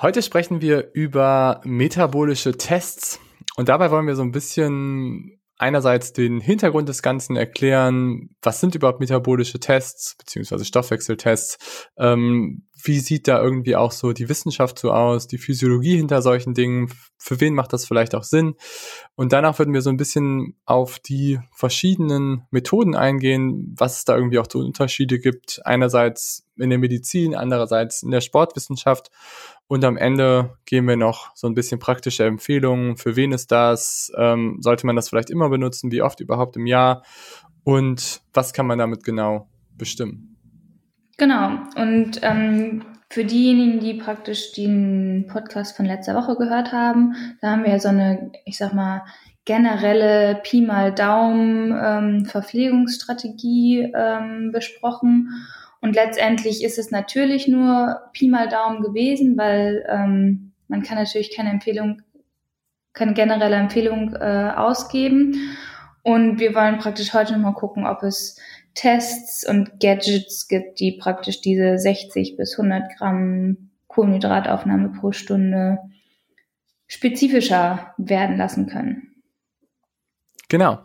Heute sprechen wir über metabolische Tests. Und dabei wollen wir so ein bisschen einerseits den Hintergrund des Ganzen erklären, was sind überhaupt metabolische Tests beziehungsweise Stoffwechseltests, ähm, wie sieht da irgendwie auch so die Wissenschaft so aus, die Physiologie hinter solchen Dingen, für wen macht das vielleicht auch Sinn? Und danach würden wir so ein bisschen auf die verschiedenen Methoden eingehen, was es da irgendwie auch so Unterschiede gibt, einerseits in der Medizin, andererseits in der Sportwissenschaft. Und am Ende geben wir noch so ein bisschen praktische Empfehlungen, für wen ist das, ähm, sollte man das vielleicht immer benutzen, wie oft überhaupt im Jahr und was kann man damit genau bestimmen. Genau. Und ähm, für diejenigen, die praktisch den Podcast von letzter Woche gehört haben, da haben wir ja so eine, ich sag mal, generelle Pi mal Daumen ähm, Verpflegungsstrategie ähm, besprochen. Und letztendlich ist es natürlich nur Pi mal Daumen gewesen, weil ähm, man kann natürlich keine Empfehlung, keine generelle Empfehlung äh, ausgeben. Und wir wollen praktisch heute nochmal gucken, ob es Tests und Gadgets gibt, die praktisch diese 60 bis 100 Gramm Kohlenhydrataufnahme pro Stunde spezifischer werden lassen können. Genau.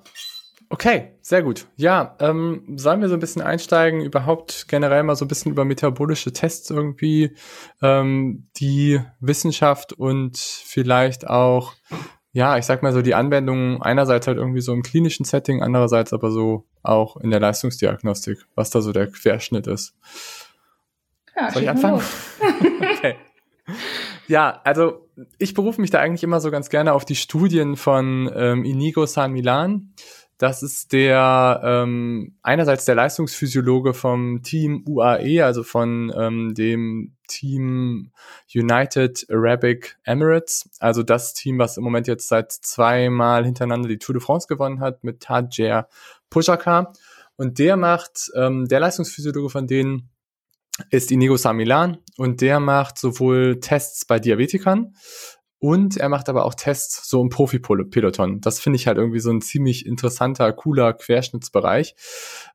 Okay, sehr gut. Ja, ähm, sollen wir so ein bisschen einsteigen, überhaupt generell mal so ein bisschen über metabolische Tests irgendwie, ähm, die Wissenschaft und vielleicht auch ja, ich sag mal so die Anwendung einerseits halt irgendwie so im klinischen Setting, andererseits aber so auch in der Leistungsdiagnostik, was da so der Querschnitt ist. Ja, Soll ich anfangen? okay. Ja, also ich berufe mich da eigentlich immer so ganz gerne auf die Studien von ähm, Inigo San Milan. Das ist der ähm, einerseits der Leistungsphysiologe vom Team UAE, also von ähm, dem Team United Arabic Emirates, also das Team, was im Moment jetzt seit zweimal hintereinander die Tour de France gewonnen hat mit Tajer Pushaka. Und der macht, ähm, der Leistungsphysiologe von denen ist Inigo Samilan und der macht sowohl Tests bei Diabetikern und er macht aber auch Tests so im Profi-Peloton. Das finde ich halt irgendwie so ein ziemlich interessanter, cooler Querschnittsbereich.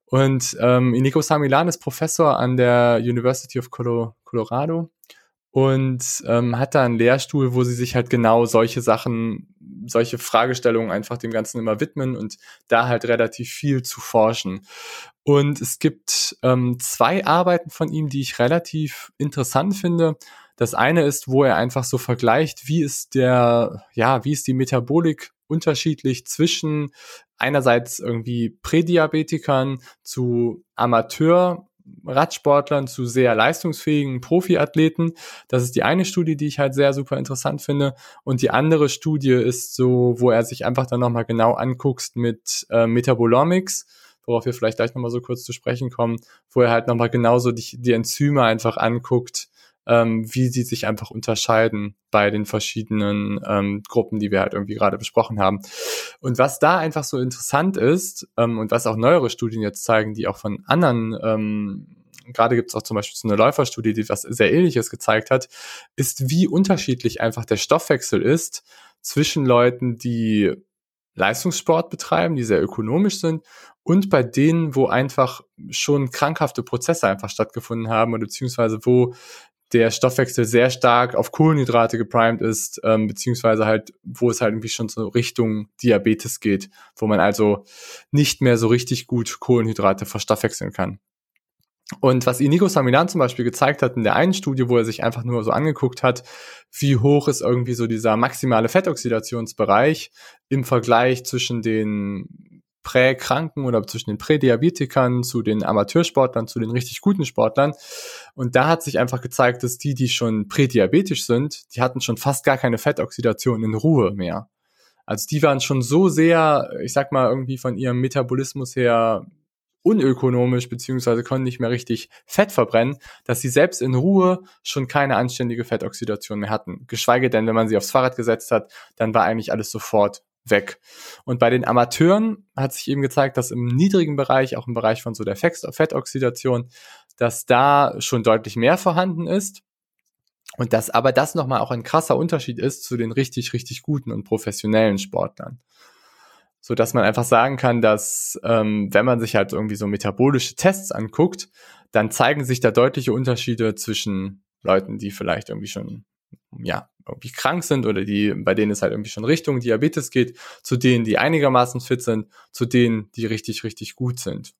Und ähm, Inigo Samilan ist Professor an der University of Colorado und ähm, hat da einen Lehrstuhl, wo sie sich halt genau solche Sachen, solche Fragestellungen einfach dem Ganzen immer widmen und da halt relativ viel zu forschen. Und es gibt ähm, zwei Arbeiten von ihm, die ich relativ interessant finde. Das eine ist, wo er einfach so vergleicht, wie ist der, ja, wie ist die Metabolik unterschiedlich zwischen einerseits irgendwie Prädiabetikern zu Amateur Radsportlern zu sehr leistungsfähigen Profiathleten. Das ist die eine Studie, die ich halt sehr super interessant finde. Und die andere Studie ist so, wo er sich einfach dann nochmal genau anguckt mit äh, Metabolomics, worauf wir vielleicht gleich nochmal so kurz zu sprechen kommen, wo er halt nochmal genauso die, die Enzyme einfach anguckt, ähm, wie sie sich einfach unterscheiden bei den verschiedenen ähm, Gruppen, die wir halt irgendwie gerade besprochen haben. Und was da einfach so interessant ist ähm, und was auch neuere Studien jetzt zeigen, die auch von anderen ähm, gerade gibt es auch zum Beispiel so eine Läuferstudie, die was sehr ähnliches gezeigt hat, ist, wie unterschiedlich einfach der Stoffwechsel ist zwischen Leuten, die Leistungssport betreiben, die sehr ökonomisch sind und bei denen, wo einfach schon krankhafte Prozesse einfach stattgefunden haben oder beziehungsweise wo der Stoffwechsel sehr stark auf Kohlenhydrate geprimed ist, ähm, beziehungsweise halt, wo es halt irgendwie schon so Richtung Diabetes geht, wo man also nicht mehr so richtig gut Kohlenhydrate verstoffwechseln kann. Und was Inigo Samilan zum Beispiel gezeigt hat in der einen Studie, wo er sich einfach nur so angeguckt hat, wie hoch ist irgendwie so dieser maximale Fettoxidationsbereich im Vergleich zwischen den Präkranken oder zwischen den Prädiabetikern zu den Amateursportlern, zu den richtig guten Sportlern. Und da hat sich einfach gezeigt, dass die, die schon prädiabetisch sind, die hatten schon fast gar keine Fettoxidation in Ruhe mehr. Also die waren schon so sehr, ich sag mal, irgendwie von ihrem Metabolismus her unökonomisch beziehungsweise können nicht mehr richtig Fett verbrennen, dass sie selbst in Ruhe schon keine anständige Fettoxidation mehr hatten. Geschweige denn, wenn man sie aufs Fahrrad gesetzt hat, dann war eigentlich alles sofort weg. Und bei den Amateuren hat sich eben gezeigt, dass im niedrigen Bereich, auch im Bereich von so der Fettoxidation, dass da schon deutlich mehr vorhanden ist. Und dass aber das nochmal auch ein krasser Unterschied ist zu den richtig, richtig guten und professionellen Sportlern. So dass man einfach sagen kann, dass ähm, wenn man sich halt irgendwie so metabolische Tests anguckt, dann zeigen sich da deutliche Unterschiede zwischen Leuten, die vielleicht irgendwie schon ja, irgendwie krank sind oder die, bei denen es halt irgendwie schon Richtung Diabetes geht, zu denen, die einigermaßen fit sind, zu denen, die richtig, richtig gut sind.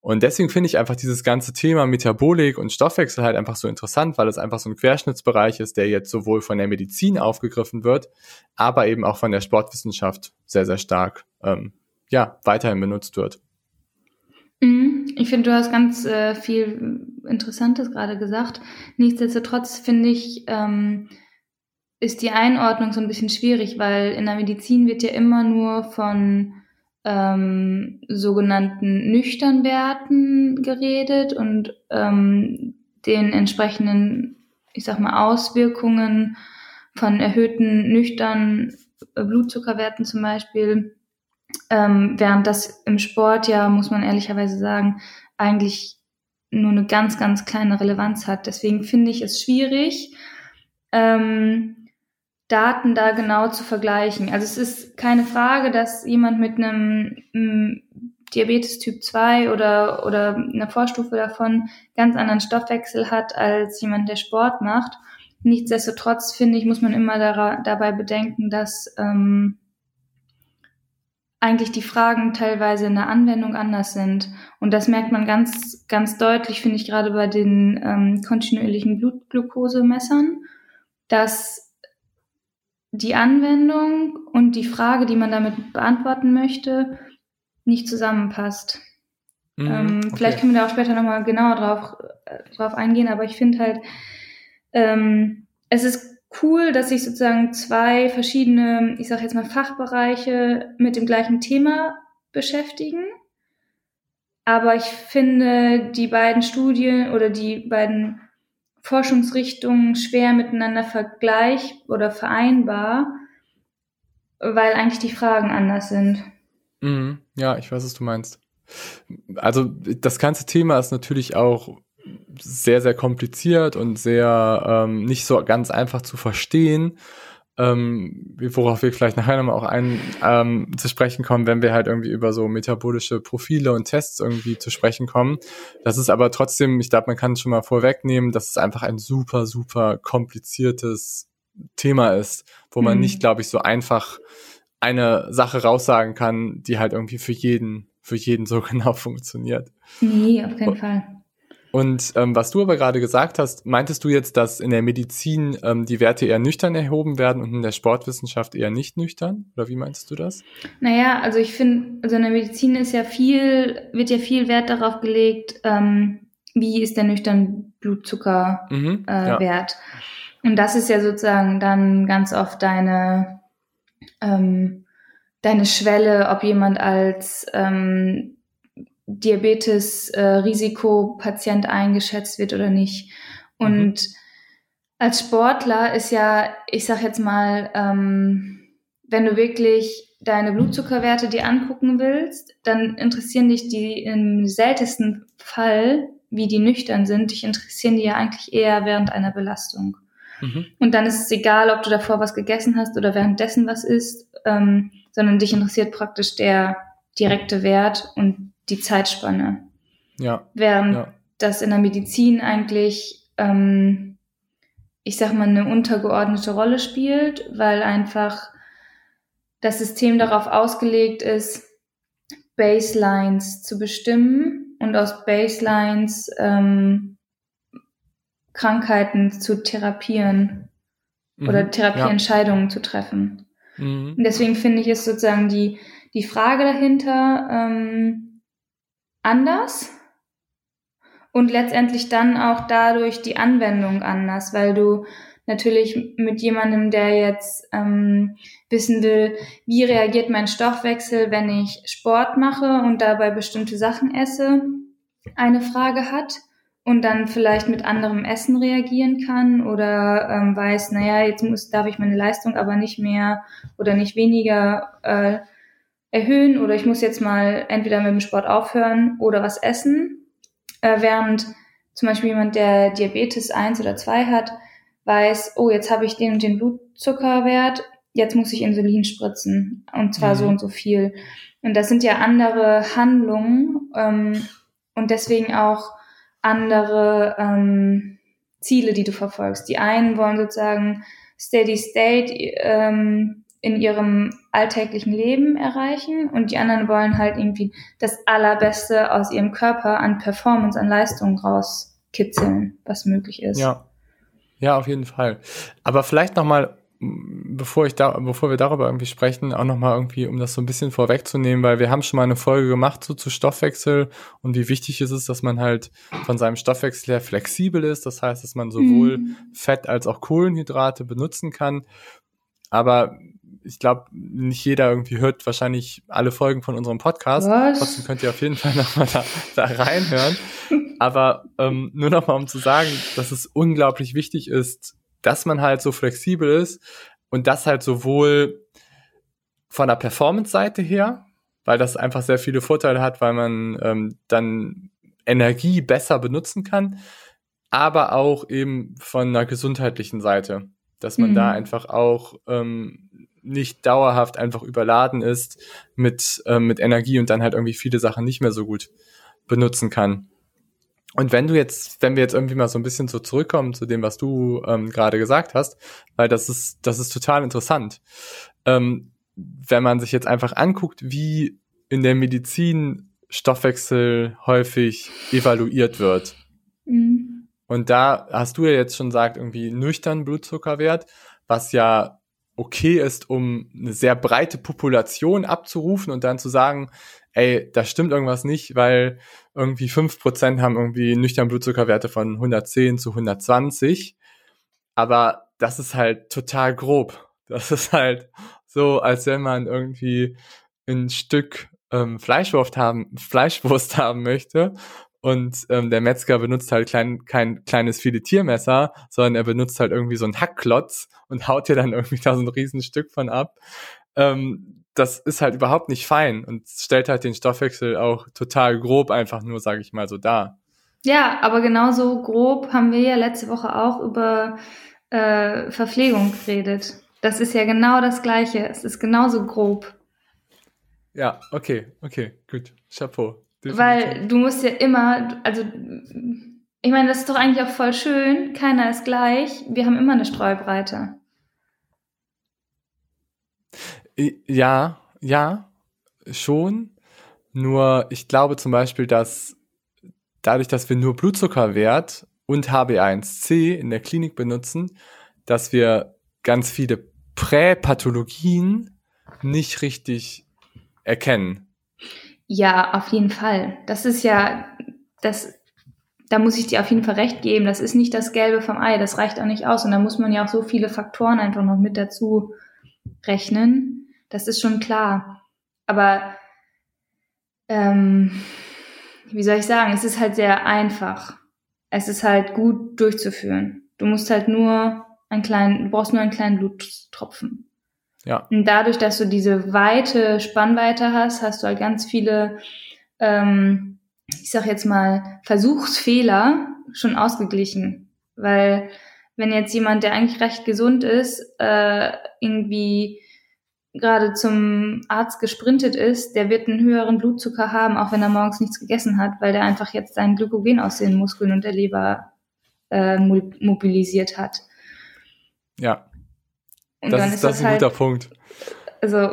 Und deswegen finde ich einfach dieses ganze Thema Metabolik und Stoffwechsel halt einfach so interessant, weil es einfach so ein Querschnittsbereich ist, der jetzt sowohl von der Medizin aufgegriffen wird, aber eben auch von der Sportwissenschaft sehr, sehr stark ähm, ja, weiterhin benutzt wird. Mhm. Ich finde, du hast ganz äh, viel Interessantes gerade gesagt. Nichtsdestotrotz finde ich, ähm, ist die Einordnung so ein bisschen schwierig, weil in der Medizin wird ja immer nur von ähm, sogenannten nüchtern Werten geredet und ähm, den entsprechenden, ich sag mal, Auswirkungen von erhöhten nüchtern Blutzuckerwerten zum Beispiel, ähm, während das im Sport ja, muss man ehrlicherweise sagen, eigentlich nur eine ganz, ganz kleine Relevanz hat. Deswegen finde ich es schwierig, ähm, Daten da genau zu vergleichen. Also es ist keine Frage, dass jemand mit einem, einem Diabetes Typ 2 oder, oder einer Vorstufe davon ganz anderen Stoffwechsel hat als jemand, der Sport macht. Nichtsdestotrotz finde ich, muss man immer da, dabei bedenken, dass ähm, eigentlich die Fragen teilweise in der Anwendung anders sind. Und das merkt man ganz, ganz deutlich, finde ich, gerade bei den ähm, kontinuierlichen Blutglukosemessern, dass die Anwendung und die Frage, die man damit beantworten möchte, nicht zusammenpasst. Mhm, ähm, okay. Vielleicht können wir da auch später nochmal genauer drauf, äh, drauf eingehen, aber ich finde halt, ähm, es ist cool, dass sich sozusagen zwei verschiedene, ich sage jetzt mal, Fachbereiche mit dem gleichen Thema beschäftigen. Aber ich finde, die beiden Studien oder die beiden Forschungsrichtungen schwer miteinander vergleich oder vereinbar, weil eigentlich die Fragen anders sind. Mhm. Ja, ich weiß, was du meinst. Also das ganze Thema ist natürlich auch sehr, sehr kompliziert und sehr ähm, nicht so ganz einfach zu verstehen ähm, worauf wir vielleicht nachher nochmal auch ein ähm, zu sprechen kommen, wenn wir halt irgendwie über so metabolische Profile und Tests irgendwie zu sprechen kommen. Das ist aber trotzdem, ich glaube, man kann schon mal vorwegnehmen, dass es einfach ein super, super kompliziertes Thema ist, wo man mhm. nicht, glaube ich, so einfach eine Sache raussagen kann, die halt irgendwie für jeden, für jeden so genau funktioniert. Nee, auf keinen Fall. Und ähm, was du aber gerade gesagt hast, meintest du jetzt, dass in der Medizin ähm, die Werte eher nüchtern erhoben werden und in der Sportwissenschaft eher nicht nüchtern? Oder wie meinst du das? Naja, also ich finde, also in der Medizin ist ja viel, wird ja viel Wert darauf gelegt, ähm, wie ist der nüchtern Blutzuckerwert. Mhm, äh, ja. Wert. Und das ist ja sozusagen dann ganz oft deine, ähm, deine Schwelle, ob jemand als ähm, Diabetes-Risikopatient äh, eingeschätzt wird oder nicht. Und mhm. als Sportler ist ja, ich sag jetzt mal, ähm, wenn du wirklich deine Blutzuckerwerte dir angucken willst, dann interessieren dich die im seltensten Fall, wie die nüchtern sind, dich interessieren die ja eigentlich eher während einer Belastung. Mhm. Und dann ist es egal, ob du davor was gegessen hast oder währenddessen was isst, ähm, sondern dich interessiert praktisch der direkte Wert und die Zeitspanne. Ja. Während ja. das in der Medizin eigentlich, ähm, ich sag mal, eine untergeordnete Rolle spielt, weil einfach das System darauf ausgelegt ist, Baselines zu bestimmen und aus Baselines ähm, Krankheiten zu therapieren mhm, oder Therapieentscheidungen ja. zu treffen. Mhm. Und deswegen finde ich es sozusagen die, die Frage dahinter, ähm, anders und letztendlich dann auch dadurch die Anwendung anders, weil du natürlich mit jemandem, der jetzt ähm, wissen will, wie reagiert mein Stoffwechsel, wenn ich Sport mache und dabei bestimmte Sachen esse, eine Frage hat und dann vielleicht mit anderem Essen reagieren kann oder ähm, weiß, naja, jetzt muss, darf ich meine Leistung aber nicht mehr oder nicht weniger äh, erhöhen oder ich muss jetzt mal entweder mit dem Sport aufhören oder was essen. Äh, während zum Beispiel jemand, der Diabetes 1 oder 2 hat, weiß, oh, jetzt habe ich den und den Blutzuckerwert, jetzt muss ich Insulin spritzen und zwar mhm. so und so viel. Und das sind ja andere Handlungen ähm, und deswegen auch andere ähm, Ziele, die du verfolgst. Die einen wollen sozusagen Steady State ähm, in ihrem alltäglichen Leben erreichen und die anderen wollen halt irgendwie das Allerbeste aus ihrem Körper an Performance, an Leistung rauskitzeln, was möglich ist. Ja, ja, auf jeden Fall. Aber vielleicht noch mal bevor ich da, bevor wir darüber irgendwie sprechen, auch nochmal irgendwie, um das so ein bisschen vorwegzunehmen, weil wir haben schon mal eine Folge gemacht so zu Stoffwechsel und wie wichtig es ist, dass man halt von seinem Stoffwechsel her flexibel ist. Das heißt, dass man sowohl mhm. Fett als auch Kohlenhydrate benutzen kann. Aber ich glaube, nicht jeder irgendwie hört wahrscheinlich alle Folgen von unserem Podcast. Was? Trotzdem könnt ihr auf jeden Fall nochmal da, da reinhören. Aber ähm, nur nochmal, um zu sagen, dass es unglaublich wichtig ist, dass man halt so flexibel ist und das halt sowohl von der Performance-Seite her, weil das einfach sehr viele Vorteile hat, weil man ähm, dann Energie besser benutzen kann, aber auch eben von einer gesundheitlichen Seite, dass man mhm. da einfach auch ähm, nicht dauerhaft einfach überladen ist mit, ähm, mit Energie und dann halt irgendwie viele Sachen nicht mehr so gut benutzen kann. Und wenn du jetzt, wenn wir jetzt irgendwie mal so ein bisschen so zurückkommen zu dem, was du ähm, gerade gesagt hast, weil das ist, das ist total interessant. Ähm, wenn man sich jetzt einfach anguckt, wie in der Medizin Stoffwechsel häufig evaluiert wird. Mhm. Und da hast du ja jetzt schon gesagt, irgendwie nüchtern Blutzuckerwert, was ja okay ist, um eine sehr breite Population abzurufen und dann zu sagen, ey, da stimmt irgendwas nicht, weil irgendwie fünf Prozent haben irgendwie nüchtern Blutzuckerwerte von 110 zu 120. Aber das ist halt total grob. Das ist halt so, als wenn man irgendwie ein Stück ähm, Fleischwurst haben, Fleischwurst haben möchte und ähm, der Metzger benutzt halt klein, kein kleines Filetiermesser, sondern er benutzt halt irgendwie so einen Hackklotz und haut dir dann irgendwie da so ein Riesenstück von ab. Ähm, das ist halt überhaupt nicht fein und stellt halt den Stoffwechsel auch total grob einfach nur, sage ich mal, so dar. Ja, aber genauso grob haben wir ja letzte Woche auch über äh, Verpflegung geredet. Das ist ja genau das Gleiche. Es ist genauso grob. Ja, okay, okay, gut. Chapeau. Definitiv. Weil du musst ja immer, also ich meine, das ist doch eigentlich auch voll schön. Keiner ist gleich. Wir haben immer eine Streubreite. Ja, ja, schon. Nur ich glaube zum Beispiel, dass dadurch, dass wir nur Blutzuckerwert und HB1C in der Klinik benutzen, dass wir ganz viele Präpathologien nicht richtig erkennen. Ja, auf jeden Fall. Das ist ja, das, da muss ich dir auf jeden Fall recht geben. Das ist nicht das Gelbe vom Ei. Das reicht auch nicht aus. Und da muss man ja auch so viele Faktoren einfach noch mit dazu rechnen. Das ist schon klar. Aber ähm, wie soll ich sagen, es ist halt sehr einfach. Es ist halt gut durchzuführen. Du musst halt nur einen kleinen, du brauchst nur einen kleinen Bluttropfen. Ja. Und dadurch, dass du diese weite Spannweite hast, hast du halt ganz viele, ähm, ich sag jetzt mal, Versuchsfehler schon ausgeglichen. Weil wenn jetzt jemand, der eigentlich recht gesund ist, äh, irgendwie gerade zum Arzt gesprintet ist, der wird einen höheren Blutzucker haben, auch wenn er morgens nichts gegessen hat, weil der einfach jetzt sein Glykogen aus den Muskeln und der Leber äh, mobilisiert hat. Ja. Und das ist, ist das ein halt, guter Punkt. Also.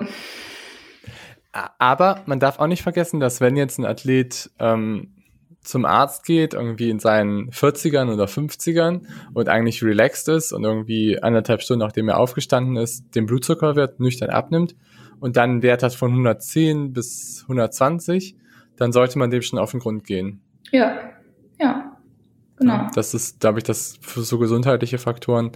Aber man darf auch nicht vergessen, dass wenn jetzt ein Athlet ähm, zum Arzt geht, irgendwie in seinen 40ern oder 50ern und eigentlich relaxed ist und irgendwie anderthalb Stunden, nachdem er aufgestanden ist, den Blutzuckerwert nüchtern abnimmt und dann einen Wert hat von 110 bis 120, dann sollte man dem schon auf den Grund gehen. Ja, ja, Genau. Das ist, glaube ich, das für so gesundheitliche Faktoren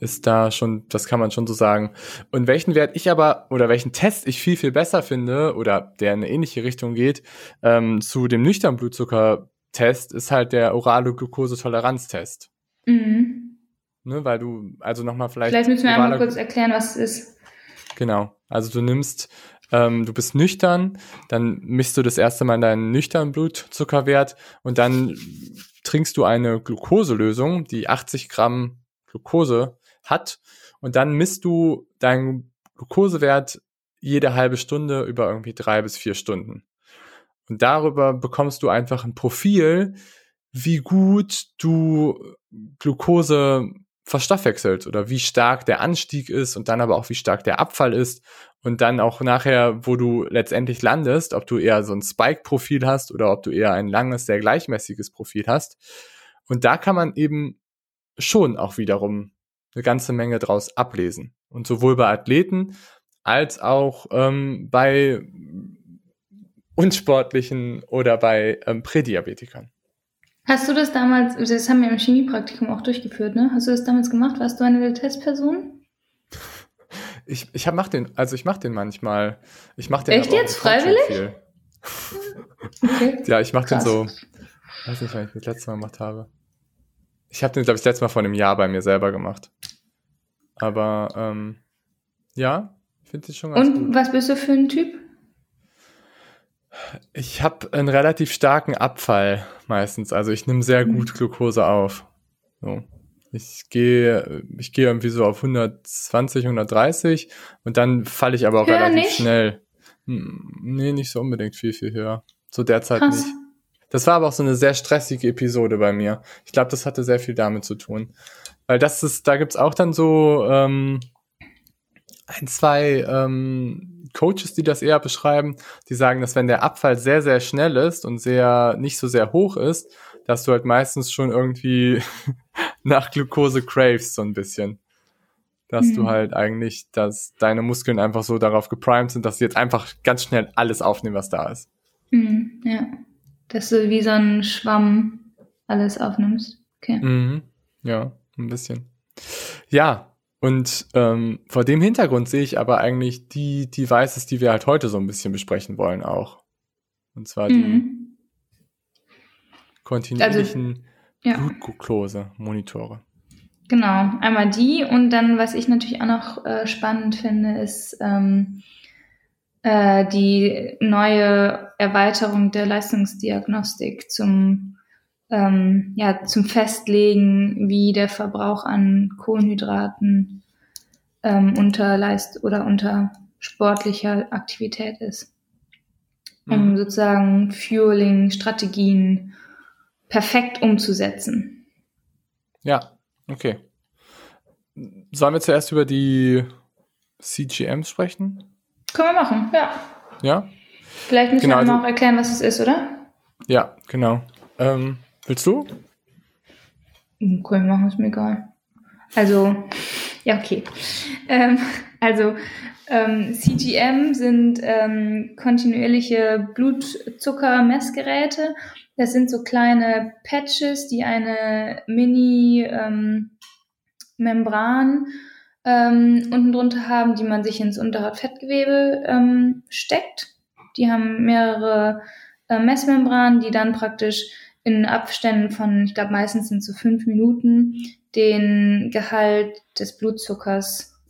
ist da schon, das kann man schon so sagen. Und welchen Wert ich aber oder welchen Test ich viel, viel besser finde oder der in eine ähnliche Richtung geht, ähm, zu dem nüchtern Blutzucker-Test ist halt der orale Glukosetoleranztest. Mhm. Ne, weil du, also nochmal vielleicht. Vielleicht müssen wir einmal kurz erklären, was es ist. Genau. Also du nimmst, ähm, du bist nüchtern, dann misst du das erste Mal deinen nüchternen Blutzuckerwert und dann trinkst du eine Glukoselösung, die 80 Gramm Glucose hat und dann misst du deinen Glukosewert jede halbe Stunde über irgendwie drei bis vier Stunden. Und darüber bekommst du einfach ein Profil, wie gut du Glucose verstoffwechselt oder wie stark der Anstieg ist und dann aber auch wie stark der Abfall ist und dann auch nachher, wo du letztendlich landest, ob du eher so ein Spike-Profil hast oder ob du eher ein langes, sehr gleichmäßiges Profil hast. Und da kann man eben schon auch wiederum eine ganze Menge draus ablesen. Und sowohl bei Athleten als auch ähm, bei unsportlichen oder bei ähm, Prädiabetikern. Hast du das damals, das haben wir im Chemiepraktikum auch durchgeführt, ne? Hast du das damals gemacht? Warst du eine der Testpersonen? Ich, ich hab, mach den, also ich mach den manchmal. Ich mach den Echt jetzt? Freiwillig? Okay. Ja, ich mach den so. Weiß nicht, wann ich das letzte Mal gemacht habe. Ich habe den, glaube ich, das letzte Mal vor einem Jahr bei mir selber gemacht. Aber ähm, ja, ich finde es schon ganz Und gut. was bist du für ein Typ? Ich habe einen relativ starken Abfall meistens. Also ich nehme sehr Mhm. gut Glucose auf. So. Ich gehe ich gehe irgendwie so auf 120, 130 und dann falle ich aber auch Höher relativ nicht? schnell. Hm, Nee, nicht so unbedingt viel, viel höher. So derzeit Krass. nicht. Das war aber auch so eine sehr stressige Episode bei mir. Ich glaube, das hatte sehr viel damit zu tun. Weil das ist, da gibt's auch dann so ähm, ein, zwei ähm, Coaches, die das eher beschreiben, die sagen, dass wenn der Abfall sehr, sehr schnell ist und sehr nicht so sehr hoch ist, dass du halt meistens schon irgendwie nach Glucose craves so ein bisschen. Dass du Mhm. halt eigentlich, dass deine Muskeln einfach so darauf geprimed sind, dass sie jetzt einfach ganz schnell alles aufnehmen, was da ist. Mhm, ja. Dass du wie so ein Schwamm alles aufnimmst. Okay. Mhm. Ja, ein bisschen. Ja, und ähm, vor dem Hintergrund sehe ich aber eigentlich die Devices, die wir halt heute so ein bisschen besprechen wollen auch. Und zwar die Mhm. kontinuierlichen Ja. Blutglucose-Monitore. Genau, einmal die und dann, was ich natürlich auch noch äh, spannend finde, ist ähm, äh, die neue Erweiterung der Leistungsdiagnostik zum, ähm, ja, zum Festlegen, wie der Verbrauch an Kohlenhydraten ähm, unter Leist oder unter sportlicher Aktivität ist, um Mhm. sozusagen Fueling-Strategien perfekt umzusetzen. Ja, okay. Sollen wir zuerst über die CGMs sprechen? Können wir machen, ja. Ja? Vielleicht müssen Genau, wir also- auch erklären, was es ist, oder? Ja, genau. Ähm, willst du? Können wir machen, ist mir egal. Also, ja, okay. Ähm, also, ähm, CGM sind ähm, kontinuierliche Blutzuckermessgeräte. Das sind so kleine Patches, die eine Mini-Membran ähm, unten drunter haben, die man sich ins Unterhautfettgewebe ähm, steckt. Die haben mehrere äh, Messmembranen, die dann praktisch in Abständen von, ich glaube meistens sind so fünf Minuten, den Gehalt des Blutzuckers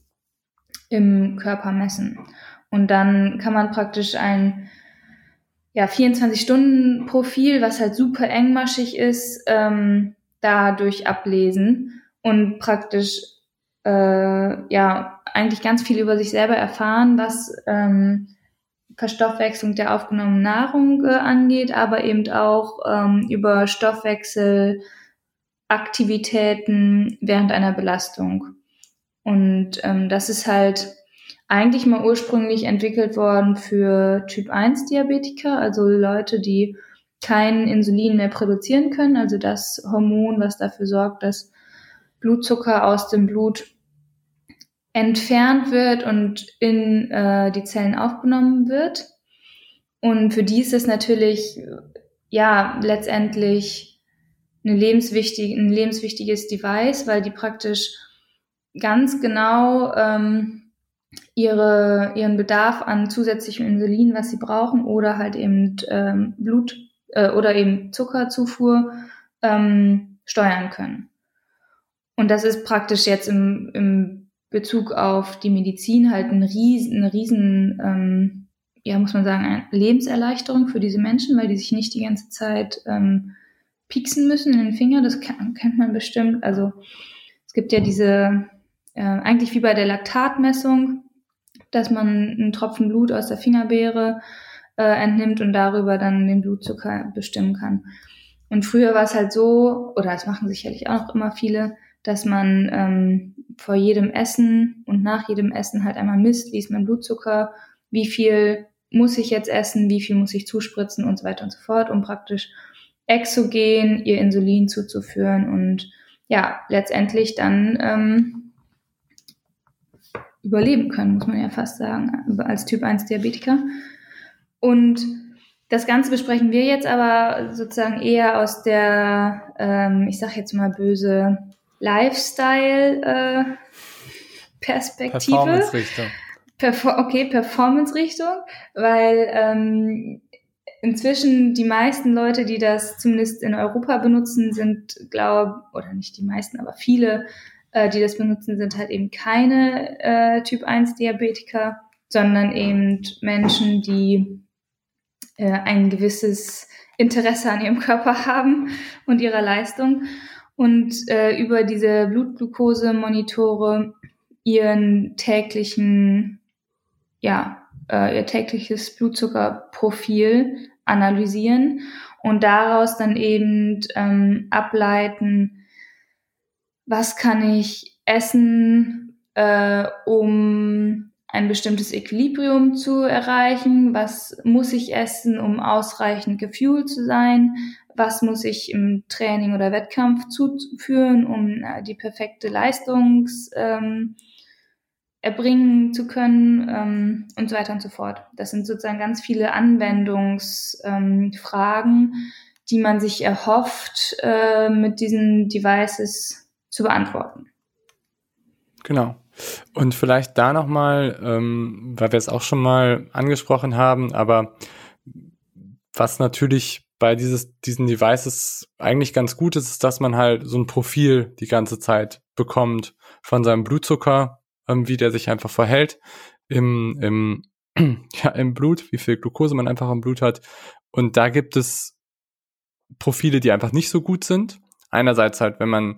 im Körper messen. Und dann kann man praktisch ein ja, 24-Stunden-Profil, was halt super engmaschig ist, ähm, dadurch ablesen und praktisch äh, ja eigentlich ganz viel über sich selber erfahren, was ähm, Verstoffwechslung der aufgenommenen Nahrung äh, angeht, aber eben auch ähm, über Stoffwechselaktivitäten während einer Belastung. Und ähm, das ist halt eigentlich mal ursprünglich entwickelt worden für Typ 1 Diabetiker, also Leute, die kein Insulin mehr produzieren können, also das Hormon, was dafür sorgt, dass Blutzucker aus dem Blut entfernt wird und in äh, die Zellen aufgenommen wird. Und für die ist es natürlich, ja, letztendlich eine lebenswichtig, ein lebenswichtiges Device, weil die praktisch ganz genau ähm, ihre, ihren Bedarf an zusätzlichem Insulin, was sie brauchen, oder halt eben ähm, Blut äh, oder eben Zuckerzufuhr ähm, steuern können. Und das ist praktisch jetzt im, im Bezug auf die Medizin halt ein riesen, eine riesen, ähm, ja, muss man sagen, eine Lebenserleichterung für diese Menschen, weil die sich nicht die ganze Zeit ähm, pieksen müssen in den Finger. Das kennt man bestimmt. Also es gibt ja diese, äh, eigentlich wie bei der Laktatmessung, dass man einen Tropfen Blut aus der Fingerbeere äh, entnimmt und darüber dann den Blutzucker bestimmen kann. Und früher war es halt so, oder das machen sicherlich auch immer viele, dass man ähm, vor jedem Essen und nach jedem Essen halt einmal misst, wie ist mein Blutzucker, wie viel muss ich jetzt essen, wie viel muss ich zuspritzen und so weiter und so fort, um praktisch exogen ihr Insulin zuzuführen und ja, letztendlich dann ähm, überleben können, muss man ja fast sagen, als Typ 1 Diabetiker. Und das Ganze besprechen wir jetzt aber sozusagen eher aus der, ähm, ich sag jetzt mal böse, Lifestyle-Perspektive. Äh, Performance-Richtung. Perfor okay, Performance-Richtung, weil ähm, inzwischen die meisten Leute, die das zumindest in Europa benutzen, sind, glaube oder nicht die meisten, aber viele, äh, die das benutzen, sind halt eben keine äh, Typ 1 Diabetiker, sondern eben Menschen, die äh, ein gewisses Interesse an ihrem Körper haben und ihrer Leistung und äh, über diese Blutglucose-Monitore ihren täglichen, ja, äh, ihr tägliches Blutzuckerprofil analysieren und daraus dann eben ähm, ableiten, was kann ich essen, äh, um ein bestimmtes Equilibrium zu erreichen, was muss ich essen, um ausreichend gefühlt zu sein, was muss ich im Training oder Wettkampf zuführen, um äh, die perfekte Leistungs ähm, erbringen zu können ähm, und so weiter und so fort. Das sind sozusagen ganz viele Anwendungsfragen, ähm, die man sich erhofft, äh, mit diesen Devices zu beantworten. Genau. Und vielleicht da nochmal, ähm, weil wir es auch schon mal angesprochen haben, aber was natürlich bei dieses, diesen Devices eigentlich ganz gut ist, ist, dass man halt so ein Profil die ganze Zeit bekommt von seinem Blutzucker, ähm, wie der sich einfach verhält im, im, ja, im Blut, wie viel Glucose man einfach im Blut hat. Und da gibt es Profile, die einfach nicht so gut sind. Einerseits halt, wenn man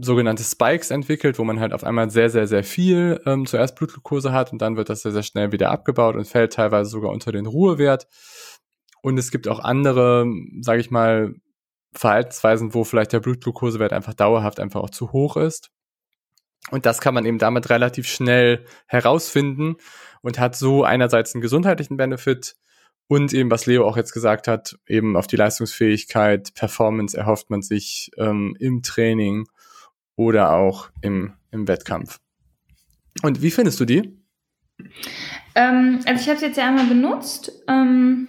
sogenannte Spikes entwickelt, wo man halt auf einmal sehr, sehr, sehr viel ähm, zuerst Blutglucose hat und dann wird das sehr, sehr schnell wieder abgebaut und fällt teilweise sogar unter den Ruhewert. Und es gibt auch andere, sage ich mal, Verhaltensweisen, wo vielleicht der Blutglukosewert einfach dauerhaft einfach auch zu hoch ist. Und das kann man eben damit relativ schnell herausfinden und hat so einerseits einen gesundheitlichen Benefit und eben, was Leo auch jetzt gesagt hat, eben auf die Leistungsfähigkeit, Performance erhofft man sich ähm, im Training oder auch im, im Wettkampf. Und wie findest du die? Ähm, also ich habe es jetzt ja einmal benutzt. Ähm,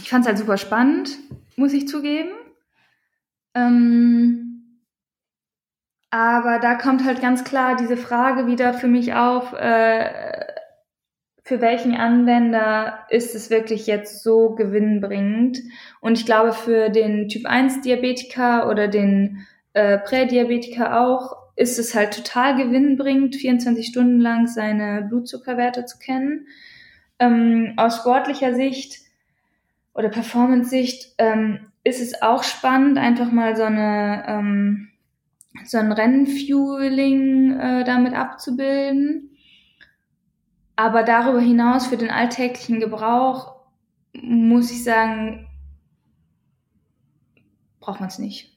ich fand es halt super spannend, muss ich zugeben. Ähm, aber da kommt halt ganz klar diese Frage wieder für mich auf, äh, für welchen Anwender ist es wirklich jetzt so gewinnbringend? Und ich glaube, für den Typ 1 Diabetiker oder den äh, Prädiabetiker auch, ist es halt total gewinnbringend, 24 Stunden lang seine Blutzuckerwerte zu kennen. Ähm, aus sportlicher Sicht oder Performance-Sicht ähm, ist es auch spannend, einfach mal so eine ähm, so ein Rennfueling äh, damit abzubilden. Aber darüber hinaus für den alltäglichen Gebrauch muss ich sagen, braucht man es nicht.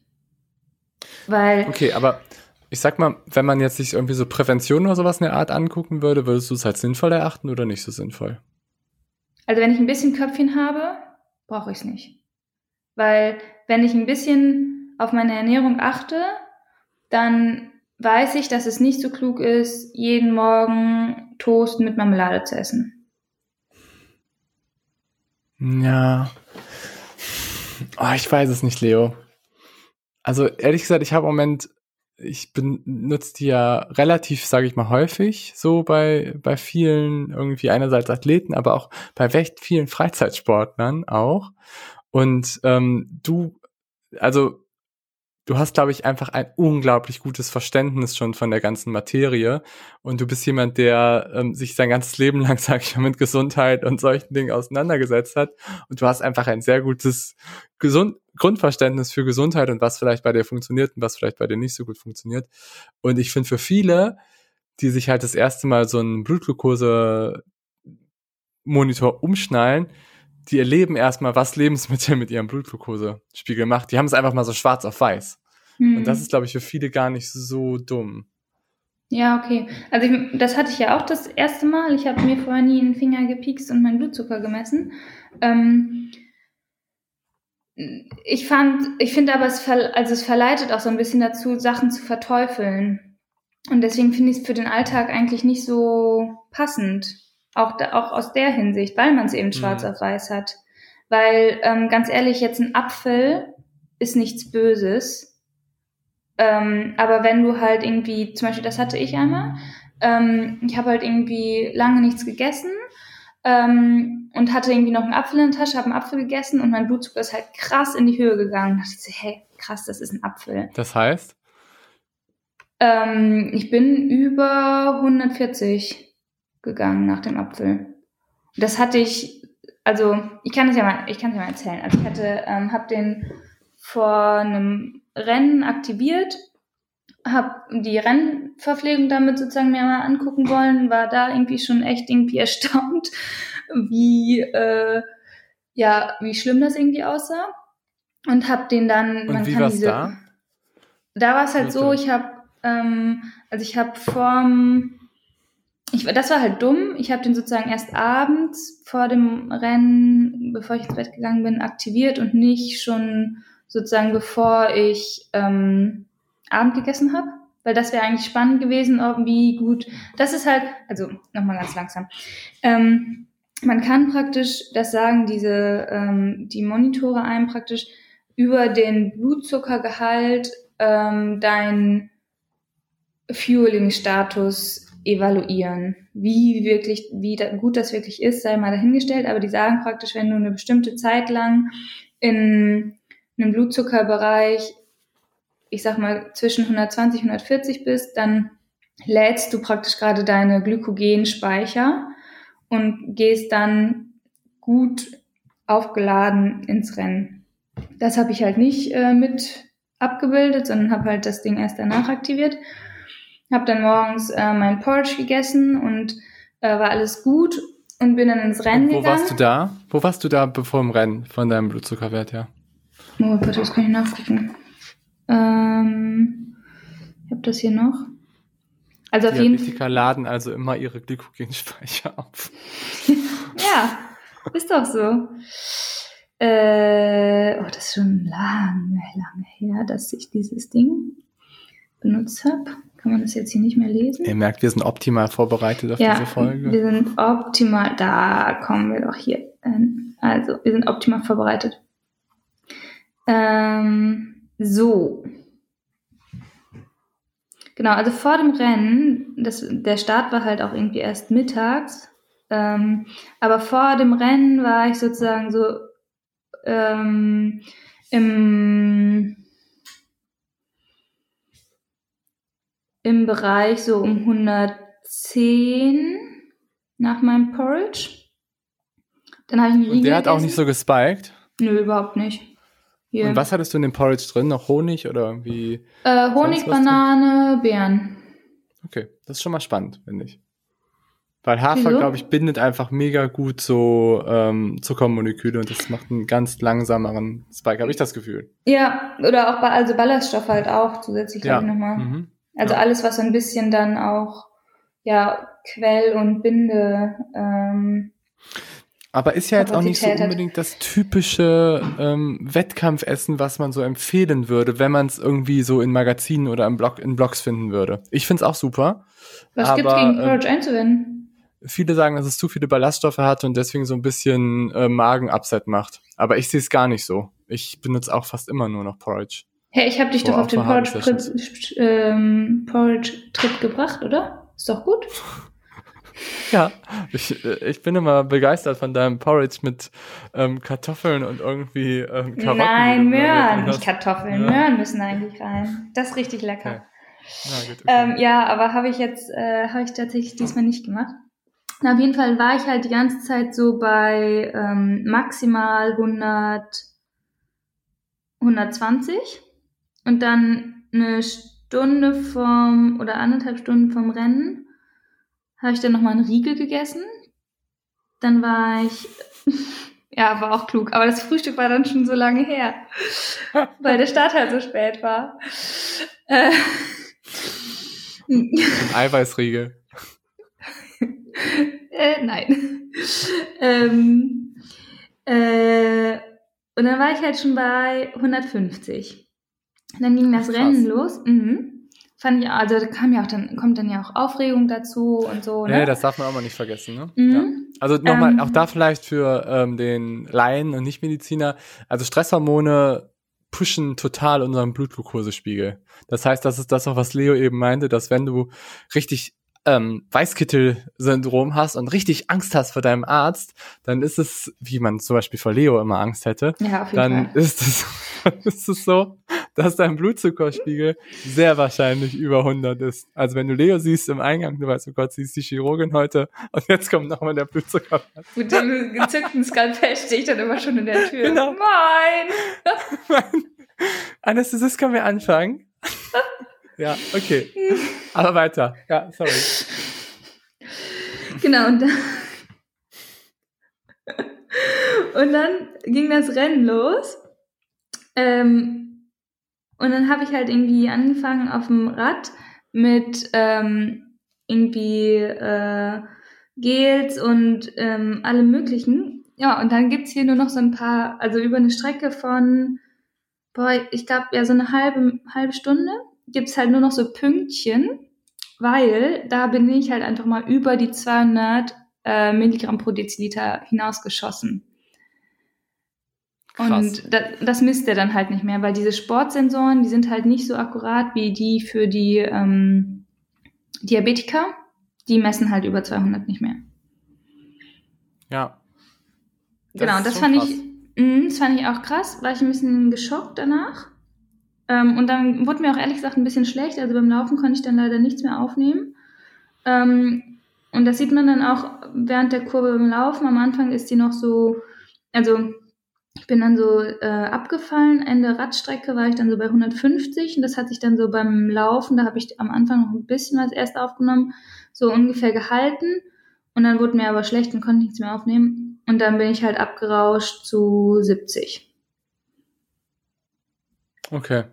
Weil. Okay, aber ich sag mal, wenn man jetzt sich irgendwie so Prävention oder sowas in der Art angucken würde, würdest du es als sinnvoll erachten oder nicht so sinnvoll? Also wenn ich ein bisschen Köpfchen habe, brauche ich es nicht. Weil wenn ich ein bisschen auf meine Ernährung achte, dann weiß ich, dass es nicht so klug ist, jeden Morgen Toast mit Marmelade zu essen. Ja. Oh, ich weiß es nicht, Leo. Also ehrlich gesagt, ich habe im Moment, ich benutze die ja relativ, sage ich mal, häufig so bei, bei vielen irgendwie einerseits Athleten, aber auch bei recht vielen Freizeitsportlern auch. Und ähm, du, also du hast, glaube ich, einfach ein unglaublich gutes Verständnis schon von der ganzen Materie. Und du bist jemand, der ähm, sich sein ganzes Leben lang, sag ich mal, mit Gesundheit und solchen Dingen auseinandergesetzt hat. Und du hast einfach ein sehr gutes Gesund Grundverständnis für Gesundheit und was vielleicht bei dir funktioniert und was vielleicht bei dir nicht so gut funktioniert. Und ich finde für viele, die sich halt das erste Mal so einen Blutglucose Monitor umschnallen, die erleben erstmal, was Lebensmittel mit ihrem Blutglukosespiegel macht. Die haben es einfach mal so schwarz auf weiß. Mhm. Und das hm. ist, glaube ich, für viele gar nicht so dumm. Ja, okay. Also ich, das hatte ich ja auch das erste Mal. Ich habe mir vorher nie einen Finger gepiekst und meinen Blutzucker gemessen. Ähm, ich fand, ich finde aber, es, ver, also es verleitet auch so ein bisschen dazu, Sachen zu verteufeln. Und deswegen finde ich es für den Alltag eigentlich nicht so passend. Auch, da, auch aus der Hinsicht, weil man es eben schwarz mhm. auf weiß hat. Weil, ähm, ganz ehrlich, jetzt ein Apfel ist nichts Böses. Ähm, aber wenn du halt irgendwie, zum Beispiel, das hatte ich einmal, ähm, ich habe halt irgendwie lange nichts gegessen ähm, und hatte irgendwie noch einen Apfel in der Tasche, habe einen Apfel gegessen und mein Blutzucker ist halt krass in die Höhe gegangen. Da dachte ich so, hey, krass, das ist ein Apfel. Das heißt? Ähm, ich bin über 140 gegangen nach dem Apfel. Das hatte ich, also ich kann es ja mal, ich kann es ja mal erzählen. Also ich hatte, ähm, habe den vor einem Rennen aktiviert, habe die Rennverpflegung damit sozusagen mir mal angucken wollen, war da irgendwie schon echt irgendwie erstaunt, wie äh, ja wie schlimm das irgendwie aussah und habe den dann. Und wie war es da? Da war es halt so, ich habe ähm, also ich habe vorm ich, das war halt dumm. Ich habe den sozusagen erst abends vor dem Rennen, bevor ich ins Bett gegangen bin, aktiviert und nicht schon sozusagen bevor ich ähm, Abend gegessen habe. Weil das wäre eigentlich spannend gewesen, wie gut. Das ist halt, also nochmal ganz langsam. Ähm, man kann praktisch, das sagen diese, ähm, die Monitore einem praktisch über den Blutzuckergehalt ähm, dein Fueling-Status evaluieren. Wie wirklich, wie gut das wirklich ist, sei mal dahingestellt, aber die sagen praktisch, wenn du eine bestimmte Zeit lang in einem Blutzuckerbereich, ich sag mal, zwischen 120 und 140 bist, dann lädst du praktisch gerade deine Glykogenspeicher und gehst dann gut aufgeladen ins Rennen. Das habe ich halt nicht äh, mit abgebildet, sondern habe halt das Ding erst danach aktiviert. Habe dann morgens äh, mein Porridge gegessen und äh, war alles gut und bin dann ins Rennen wo gegangen. Wo warst du da? Wo warst du da bevor im Rennen von deinem Blutzuckerwert her? Oh, warte, das kann ich nachgucken. Ähm, ich habe das hier noch. Also auf jeden Fall. laden also immer ihre Glykogenspeicher auf. ja, ist doch so. Äh, oh, das ist schon lange, lange her, dass ich dieses Ding benutzt habe. Kann man das jetzt hier nicht mehr lesen? Ihr merkt, wir sind optimal vorbereitet auf ja, diese Folge. Wir sind optimal, da kommen wir doch hier. Hin. Also, wir sind optimal vorbereitet. Ähm, so. Genau, also vor dem Rennen, das, der Start war halt auch irgendwie erst mittags. Ähm, aber vor dem Rennen war ich sozusagen so ähm, im im Bereich so um 110 nach meinem Porridge. Dann habe ich einen Und der hat gegessen. auch nicht so gespiked? Nö, überhaupt nicht. Hier. Und was hattest du in dem Porridge drin? Noch Honig oder irgendwie? Äh, Honig, Banane, Beeren. Okay, das ist schon mal spannend, finde ich. Weil Hafer, glaube ich, bindet einfach mega gut so ähm, Zuckermoleküle und das macht einen ganz langsameren Spike, habe ich das Gefühl. Ja, oder auch also Ballaststoffe halt auch zusätzlich, ja. nochmal. Mhm. Also ja. alles, was so ein bisschen dann auch ja Quell und Binde. Ähm, aber ist ja jetzt auch nicht so unbedingt das typische ähm, Wettkampfessen, was man so empfehlen würde, wenn man es irgendwie so in Magazinen oder im Blog, in Blogs finden würde. Ich finde es auch super. Was gibt es gegen Porridge ähm, einzuwenden? Viele sagen, dass es zu viele Ballaststoffe hat und deswegen so ein bisschen äh, Magen-Upset macht. Aber ich sehe es gar nicht so. Ich benutze auch fast immer nur noch Porridge. Hey, ich habe dich doch Boah, auf den Porridge-Trip ähm, Porridge gebracht, oder? Ist doch gut. Ja, ich, äh, ich bin immer begeistert von deinem Porridge mit ähm, Kartoffeln und irgendwie ähm, Karotten. Nein, Möhren, nicht. Kartoffeln. Ja. Möhren müssen eigentlich rein. Das ist richtig lecker. Okay. Ja, gut, okay. Ähm, ja, aber habe ich jetzt, äh, habe ich tatsächlich diesmal nicht gemacht. Na, auf jeden Fall war ich halt die ganze Zeit so bei ähm, maximal 100, 120 und dann eine Stunde vom oder anderthalb Stunden vom Rennen habe ich dann nochmal einen Riegel gegessen. Dann war ich, ja, war auch klug, aber das Frühstück war dann schon so lange her, weil der Start halt so spät war. Äh, Ein Eiweißriegel. äh, nein. ähm, äh, und dann war ich halt schon bei 150. Dann ging das krass. Rennen los. Mhm. Fand ich, also da kam ja auch dann, kommt dann ja auch Aufregung dazu und so. Ne? Nee, das darf man auch mal nicht vergessen, ne? Mhm. Ja. Also nochmal, Ähm. auch da vielleicht für ähm, den Laien und Nichtmediziner, also Stresshormone pushen total unseren Blutglukosespiegel. Das heißt, das ist das auch, was Leo eben meinte, dass wenn du richtig ähm, Weißkittel-Syndrom hast und richtig Angst hast vor deinem Arzt, dann ist es, wie man zum Beispiel vor Leo immer Angst hätte, ja, auf jeden dann Fall. ist es, ist es so, dass dein Blutzuckerspiegel sehr wahrscheinlich über 100 ist. Also wenn du Leo siehst im Eingang, du weißt, oh Gott, sie ist die Chirurgin heute und jetzt kommt nochmal der Blutzucker. Mit dem gezückten Skalpell stehe ich dann immer schon in der Tür. Genau. Moin! Anästhesist können wir anfangen. ja, okay. Aber weiter. Ja, sorry. Genau, und dann, und dann ging das Rennen los. Ähm, und dann habe ich halt irgendwie angefangen auf dem Rad mit ähm, irgendwie äh, Gels und ähm, allem möglichen. Ja, und dann gibt's hier nur noch so ein paar, also über eine Strecke von, boah, ich glaube, ja, so eine halbe, halbe Stunde gibt's halt nur noch so Pünktchen weil da bin ich halt einfach mal über die 200 äh, Milligramm pro Deziliter hinausgeschossen. Krass. Und das, das misst er dann halt nicht mehr, weil diese Sportsensoren, die sind halt nicht so akkurat wie die für die ähm, Diabetiker. Die messen halt über 200 nicht mehr. Ja. genau, ist das fand krass. ich, mh, das fand ich auch krass, war ich ein bisschen geschockt danach. Ähm, und dann wurde mir auch ehrlich gesagt ein bisschen schlecht. Also beim Laufen konnte ich dann leider nichts mehr aufnehmen. Ähm, und das sieht man dann auch während der Kurve beim Laufen. Am Anfang ist die noch so, also ich bin dann so äh, abgefallen. Ende Radstrecke war ich dann so bei 150 und das hat sich dann so beim Laufen, da habe ich am Anfang noch ein bisschen was erst aufgenommen, so ungefähr gehalten. Und dann wurde mir aber schlecht und konnte nichts mehr aufnehmen. Und dann bin ich halt abgerauscht zu 70. Okay.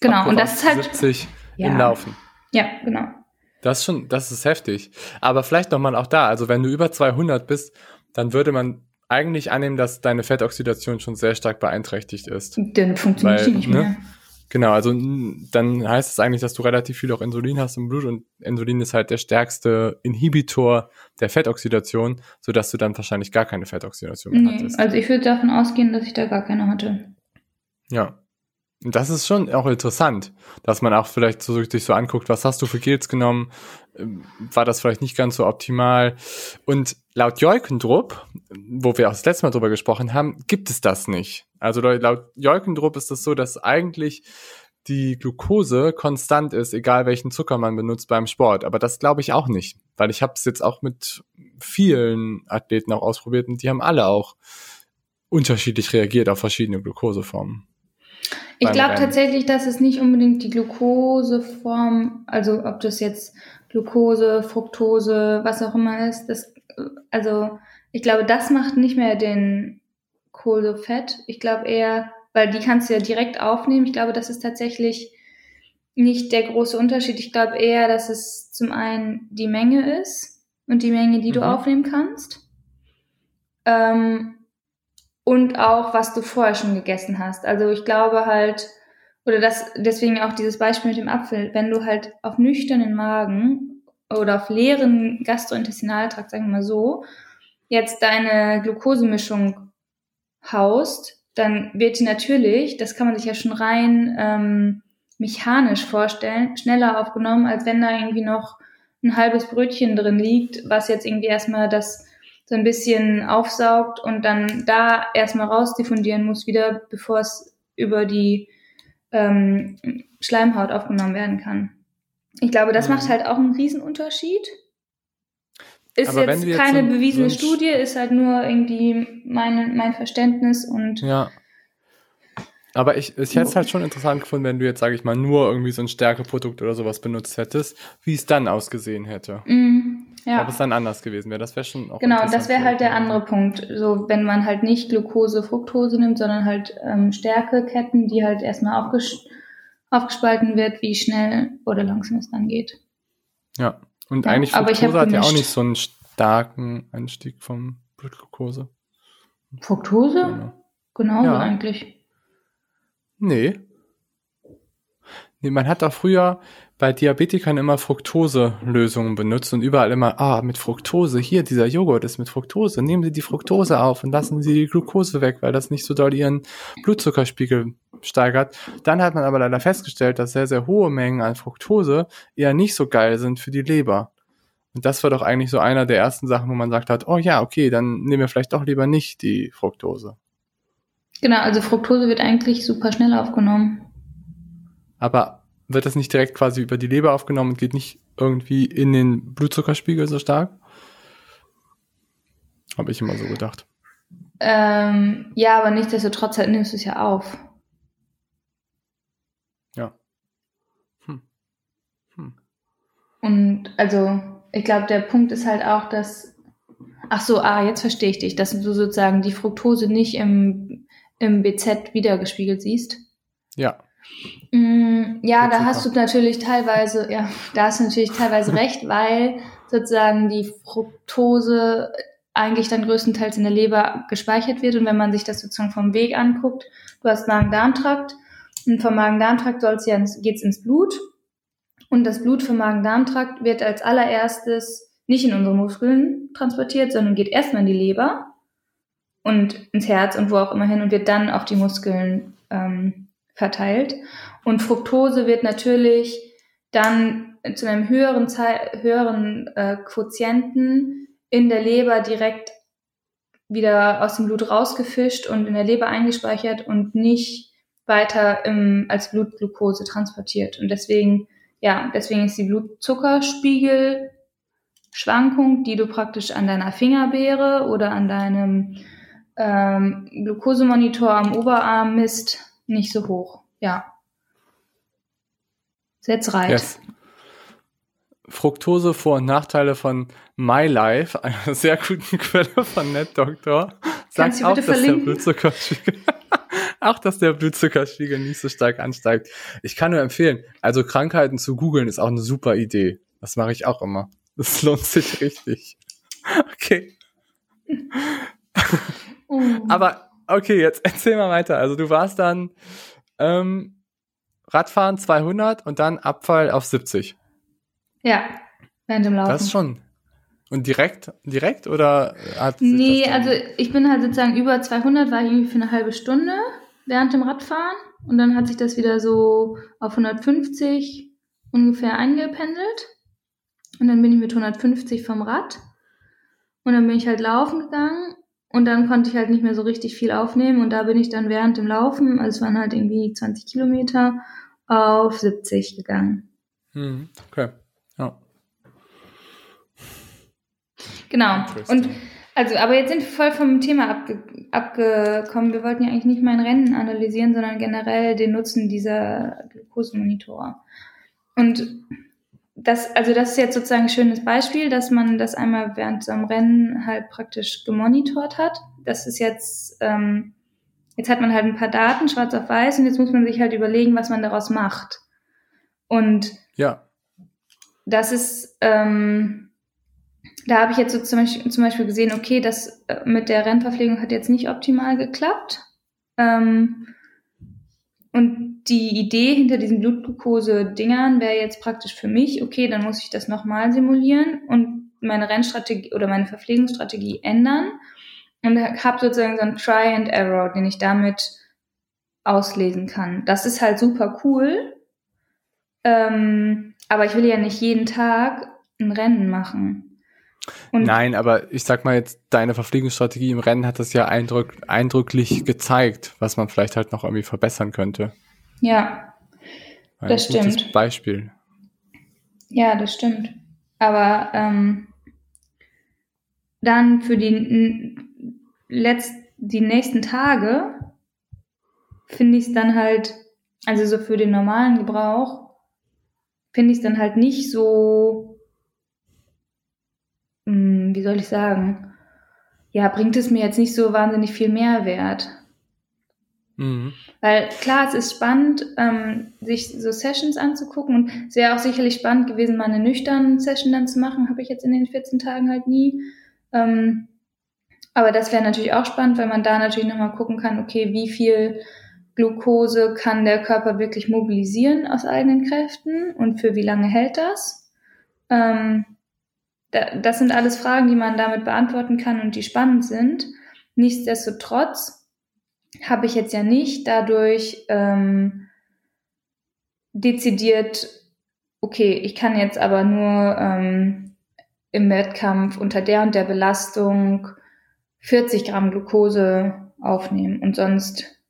Genau, und das ist halt. 70 Ja. im Laufen. Ja, genau. Das ist schon, das ist heftig. Aber vielleicht nochmal auch da, also wenn du über 200 bist, dann würde man eigentlich annehmen, dass deine Fettoxidation schon sehr stark beeinträchtigt ist. Dann funktioniert sie nicht ne? mehr. Genau, also dann heißt es eigentlich, dass du relativ viel auch Insulin hast im Blut und Insulin ist halt der stärkste Inhibitor der Fettoxidation, sodass du dann wahrscheinlich gar keine Fettoxidation mehr Nee, hattest. also ich würde davon ausgehen, dass ich da gar keine hatte. Ja. Das ist schon auch interessant, dass man auch vielleicht so, sich so anguckt, was hast du für Gels genommen? Ähm, War das vielleicht nicht ganz so optimal? Und laut Joikendrup, wo wir auch das letzte Mal drüber gesprochen haben, gibt es das nicht. Also laut Joikendrup ist es so, dass eigentlich die Glucose konstant ist, egal welchen Zucker man benutzt beim Sport. Aber das glaube ich auch nicht, weil ich habe es jetzt auch mit vielen Athleten auch ausprobiert und die haben alle auch unterschiedlich reagiert auf verschiedene Glukoseformen. Ich glaube tatsächlich, dass es nicht unbedingt die Glukoseform, also ob das jetzt Glucose, Fructose, was auch immer ist, das, also ich glaube, das macht nicht mehr den Kohl so fett. Ich glaube eher, weil die kannst du ja direkt aufnehmen. Ich glaube, das ist tatsächlich nicht der große Unterschied. Ich glaube eher, dass es zum einen die Menge ist und die Menge, die du Mhm. aufnehmen kannst. Ähm, und auch, was du vorher schon gegessen hast. Also ich glaube halt, oder das, deswegen auch dieses Beispiel mit dem Apfel, wenn du halt auf nüchternen Magen oder auf leeren Gastrointestinaltrakt, sagen wir mal so, jetzt deine Glukosemischung haust, dann wird die natürlich, das kann man sich ja schon rein ähm, mechanisch vorstellen, schneller aufgenommen, als wenn da irgendwie noch ein halbes Brötchen drin liegt, was jetzt irgendwie erstmal das so ein bisschen aufsaugt und dann da erstmal rausdiffundieren muss wieder, bevor es über die ähm, Schleimhaut aufgenommen werden kann. Ich glaube, das mhm. macht halt auch einen Riesenunterschied. Ist Aber jetzt, jetzt keine so bewiesene so Studie, ist halt nur irgendwie mein, mein Verständnis und. Ja. Aber ich, ich hätte es halt schon interessant gefunden, wenn du jetzt, sage ich mal, nur irgendwie so ein Stärkeprodukt oder sowas benutzt hättest, wie es dann ausgesehen hätte. Mm, ja. Ob es dann anders gewesen wäre. Das wäre schon auch Genau, das wäre halt der andere Punkt. So, wenn man halt nicht Glucose, Fructose nimmt, sondern halt ähm, Stärkeketten, die halt erstmal aufges aufgespalten wird, wie schnell oder langsam es dann geht. Ja. Und ja, eigentlich Fructose hat ja auch nicht so einen starken Anstieg vom Blutglucose. Fructose? Genau. Genauso ja. eigentlich. Nee. Nee, man hat auch früher bei Diabetikern immer Fructose-Lösungen benutzt und überall immer, ah, mit Fructose, hier, dieser Joghurt ist mit Fructose, nehmen Sie die Fructose auf und lassen Sie die Glucose weg, weil das nicht so doll Ihren Blutzuckerspiegel steigert. Dann hat man aber leider festgestellt, dass sehr, sehr hohe Mengen an Fructose eher nicht so geil sind für die Leber. Und das war doch eigentlich so einer der ersten Sachen, wo man sagt hat, oh ja, okay, dann nehmen wir vielleicht doch lieber nicht die Fructose. Genau, also Fructose wird eigentlich super schnell aufgenommen. Aber wird das nicht direkt quasi über die Leber aufgenommen und geht nicht irgendwie in den Blutzuckerspiegel so stark? Habe ich immer so gedacht. Ähm, ja, aber nichtsdestotrotz halt nimmst du es ja auf. Ja. Hm. Hm. Und also, ich glaube, der Punkt ist halt auch, dass. Ach so, ah, jetzt verstehe ich dich, dass du sozusagen die Fructose nicht im, im BZ wiedergespiegelt siehst. Ja. Mm, ja, da hast du natürlich teilweise, ja, da hast du natürlich teilweise recht, weil sozusagen die Fructose eigentlich dann größtenteils in der Leber gespeichert wird. Und wenn man sich das sozusagen vom Weg anguckt, du hast Magen-Darm-Trakt und vom Magen-Darm-Trakt ja geht's ins Blut. Und das Blut vom Magen-Darm-Trakt wird als allererstes nicht in unsere Muskeln transportiert, sondern geht erstmal in die Leber und ins Herz und wo auch immer hin und wird dann auf die Muskeln ähm, verteilt. Und Fructose wird natürlich dann zu einem höheren, Ze höheren äh, Quotienten in der Leber direkt wieder aus dem Blut rausgefischt und in der Leber eingespeichert und nicht weiter im, als Blutglucose transportiert. Und deswegen, ja, deswegen ist die Blutzuckerspiegelschwankung, die du praktisch an deiner Fingerbeere oder an deinem ähm, Glukosemonitor am Oberarm misst, nicht so hoch. Ja. Setz rein. Yes. Fructose Vor- und Nachteile von MyLife, einer sehr guten Quelle von NetDoctor, sagt auch, dass der Blutzuckerspiegel, auch, dass der Blutzuckerspiegel nicht so stark ansteigt. Ich kann nur empfehlen, also Krankheiten zu googeln ist auch eine super Idee. Das mache ich auch immer. Das lohnt sich richtig. Okay. Oh. Aber Okay, jetzt erzähl mal weiter. Also du warst dann ähm, Radfahren 200 und dann Abfall auf 70. Ja, während dem Laufen. Das schon. Und direkt, direkt oder hat Nee, also ich bin halt sozusagen über 200, war ich irgendwie für eine halbe Stunde während dem Radfahren und dann hat sich das wieder so auf 150 ungefähr eingependelt und dann bin ich mit 150 vom Rad und dann bin ich halt laufen gegangen und dann konnte ich halt nicht mehr so richtig viel aufnehmen und da bin ich dann während dem Laufen, also es waren halt irgendwie 20 Kilometer, auf 70 gegangen. Hm, okay, ja. Genau. Und also, aber jetzt sind wir voll vom Thema abge abgekommen. Wir wollten ja eigentlich nicht mein Rennen analysieren, sondern generell den Nutzen dieser Glukosemonitor. Und das, also das ist jetzt sozusagen ein schönes Beispiel, dass man das einmal während so einem Rennen halt praktisch gemonitort hat. Das ist jetzt, ähm, jetzt hat man halt ein paar Daten, schwarz auf weiß, und jetzt muss man sich halt überlegen, was man daraus macht. Und ja. das ist, ähm, da habe ich jetzt so zum Beispiel, zum Beispiel gesehen, okay, das äh, mit der Rennverpflegung hat jetzt nicht optimal geklappt. Ähm, und die Idee hinter diesen Blutglucose-Dingern wäre jetzt praktisch für mich, okay, dann muss ich das nochmal simulieren und meine Rennstrategie oder meine Verpflegungsstrategie ändern. und habe sozusagen so einen Try and Error, den ich damit auslesen kann. Das ist halt super cool. Ähm, aber ich will ja nicht jeden Tag ein Rennen machen. Und Nein, aber ich sag mal jetzt, deine Verpflegungsstrategie im Rennen hat das ja eindrück, eindrücklich gezeigt, was man vielleicht halt noch irgendwie verbessern könnte. Ja, Ein das stimmt. Beispiel. Ja, das stimmt. Aber ähm, dann für die, letzt, die nächsten Tage finde ich es dann halt, also so für den normalen Gebrauch, finde ich es dann halt nicht so, mh, hm, wie soll ich sagen, ja, bringt es mir jetzt nicht so wahnsinnig viel Mehrwert. Mhm. Weil klar, es ist spannend, ähm, sich so Sessions anzugucken und es wäre auch sicherlich spannend gewesen, mal eine nüchterne Session dann zu machen, habe ich jetzt in den 14 Tagen halt nie. Ähm, aber das wäre natürlich auch spannend, weil man da natürlich nochmal gucken kann, okay, wie viel Glucose kann der Körper wirklich mobilisieren aus eigenen Kräften und für wie lange hält das? Ähm, das sind alles Fragen, die man damit beantworten kann und die spannend sind. Nichtsdestotrotz habe ich jetzt ja nicht dadurch ähm, dezidiert, okay, ich kann jetzt aber nur ähm, im Wettkampf unter der und der Belastung 40 Gramm Glucose aufnehmen und sonst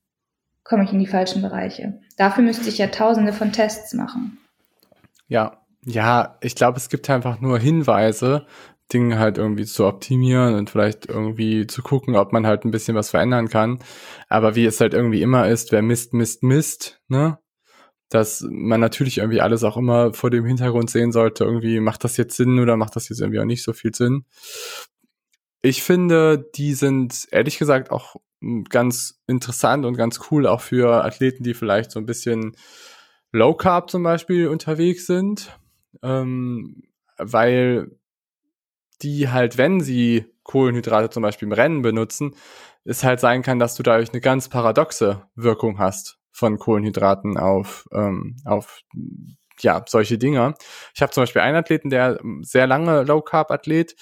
komme ich in die falschen Bereiche. Dafür müsste ich ja tausende von Tests machen. Ja, ja, ich glaube, es gibt einfach nur Hinweise, Dinge halt irgendwie zu optimieren und vielleicht irgendwie zu gucken, ob man halt ein bisschen was verändern kann. Aber wie es halt irgendwie immer ist, wer misst, misst, misst, ne? dass man natürlich irgendwie alles auch immer vor dem Hintergrund sehen sollte, irgendwie macht das jetzt Sinn oder macht das jetzt irgendwie auch nicht so viel Sinn. Ich finde, die sind ehrlich gesagt auch ganz interessant und ganz cool auch für Athleten, die vielleicht so ein bisschen Low Carb zum Beispiel unterwegs sind, ähm, weil die halt, wenn sie Kohlenhydrate zum Beispiel im Rennen benutzen, es halt sein kann, dass du dadurch eine ganz paradoxe Wirkung hast von Kohlenhydraten auf, ähm, auf ja, solche Dinger. Ich habe zum Beispiel einen Athleten, der sehr lange Low Carb Athlet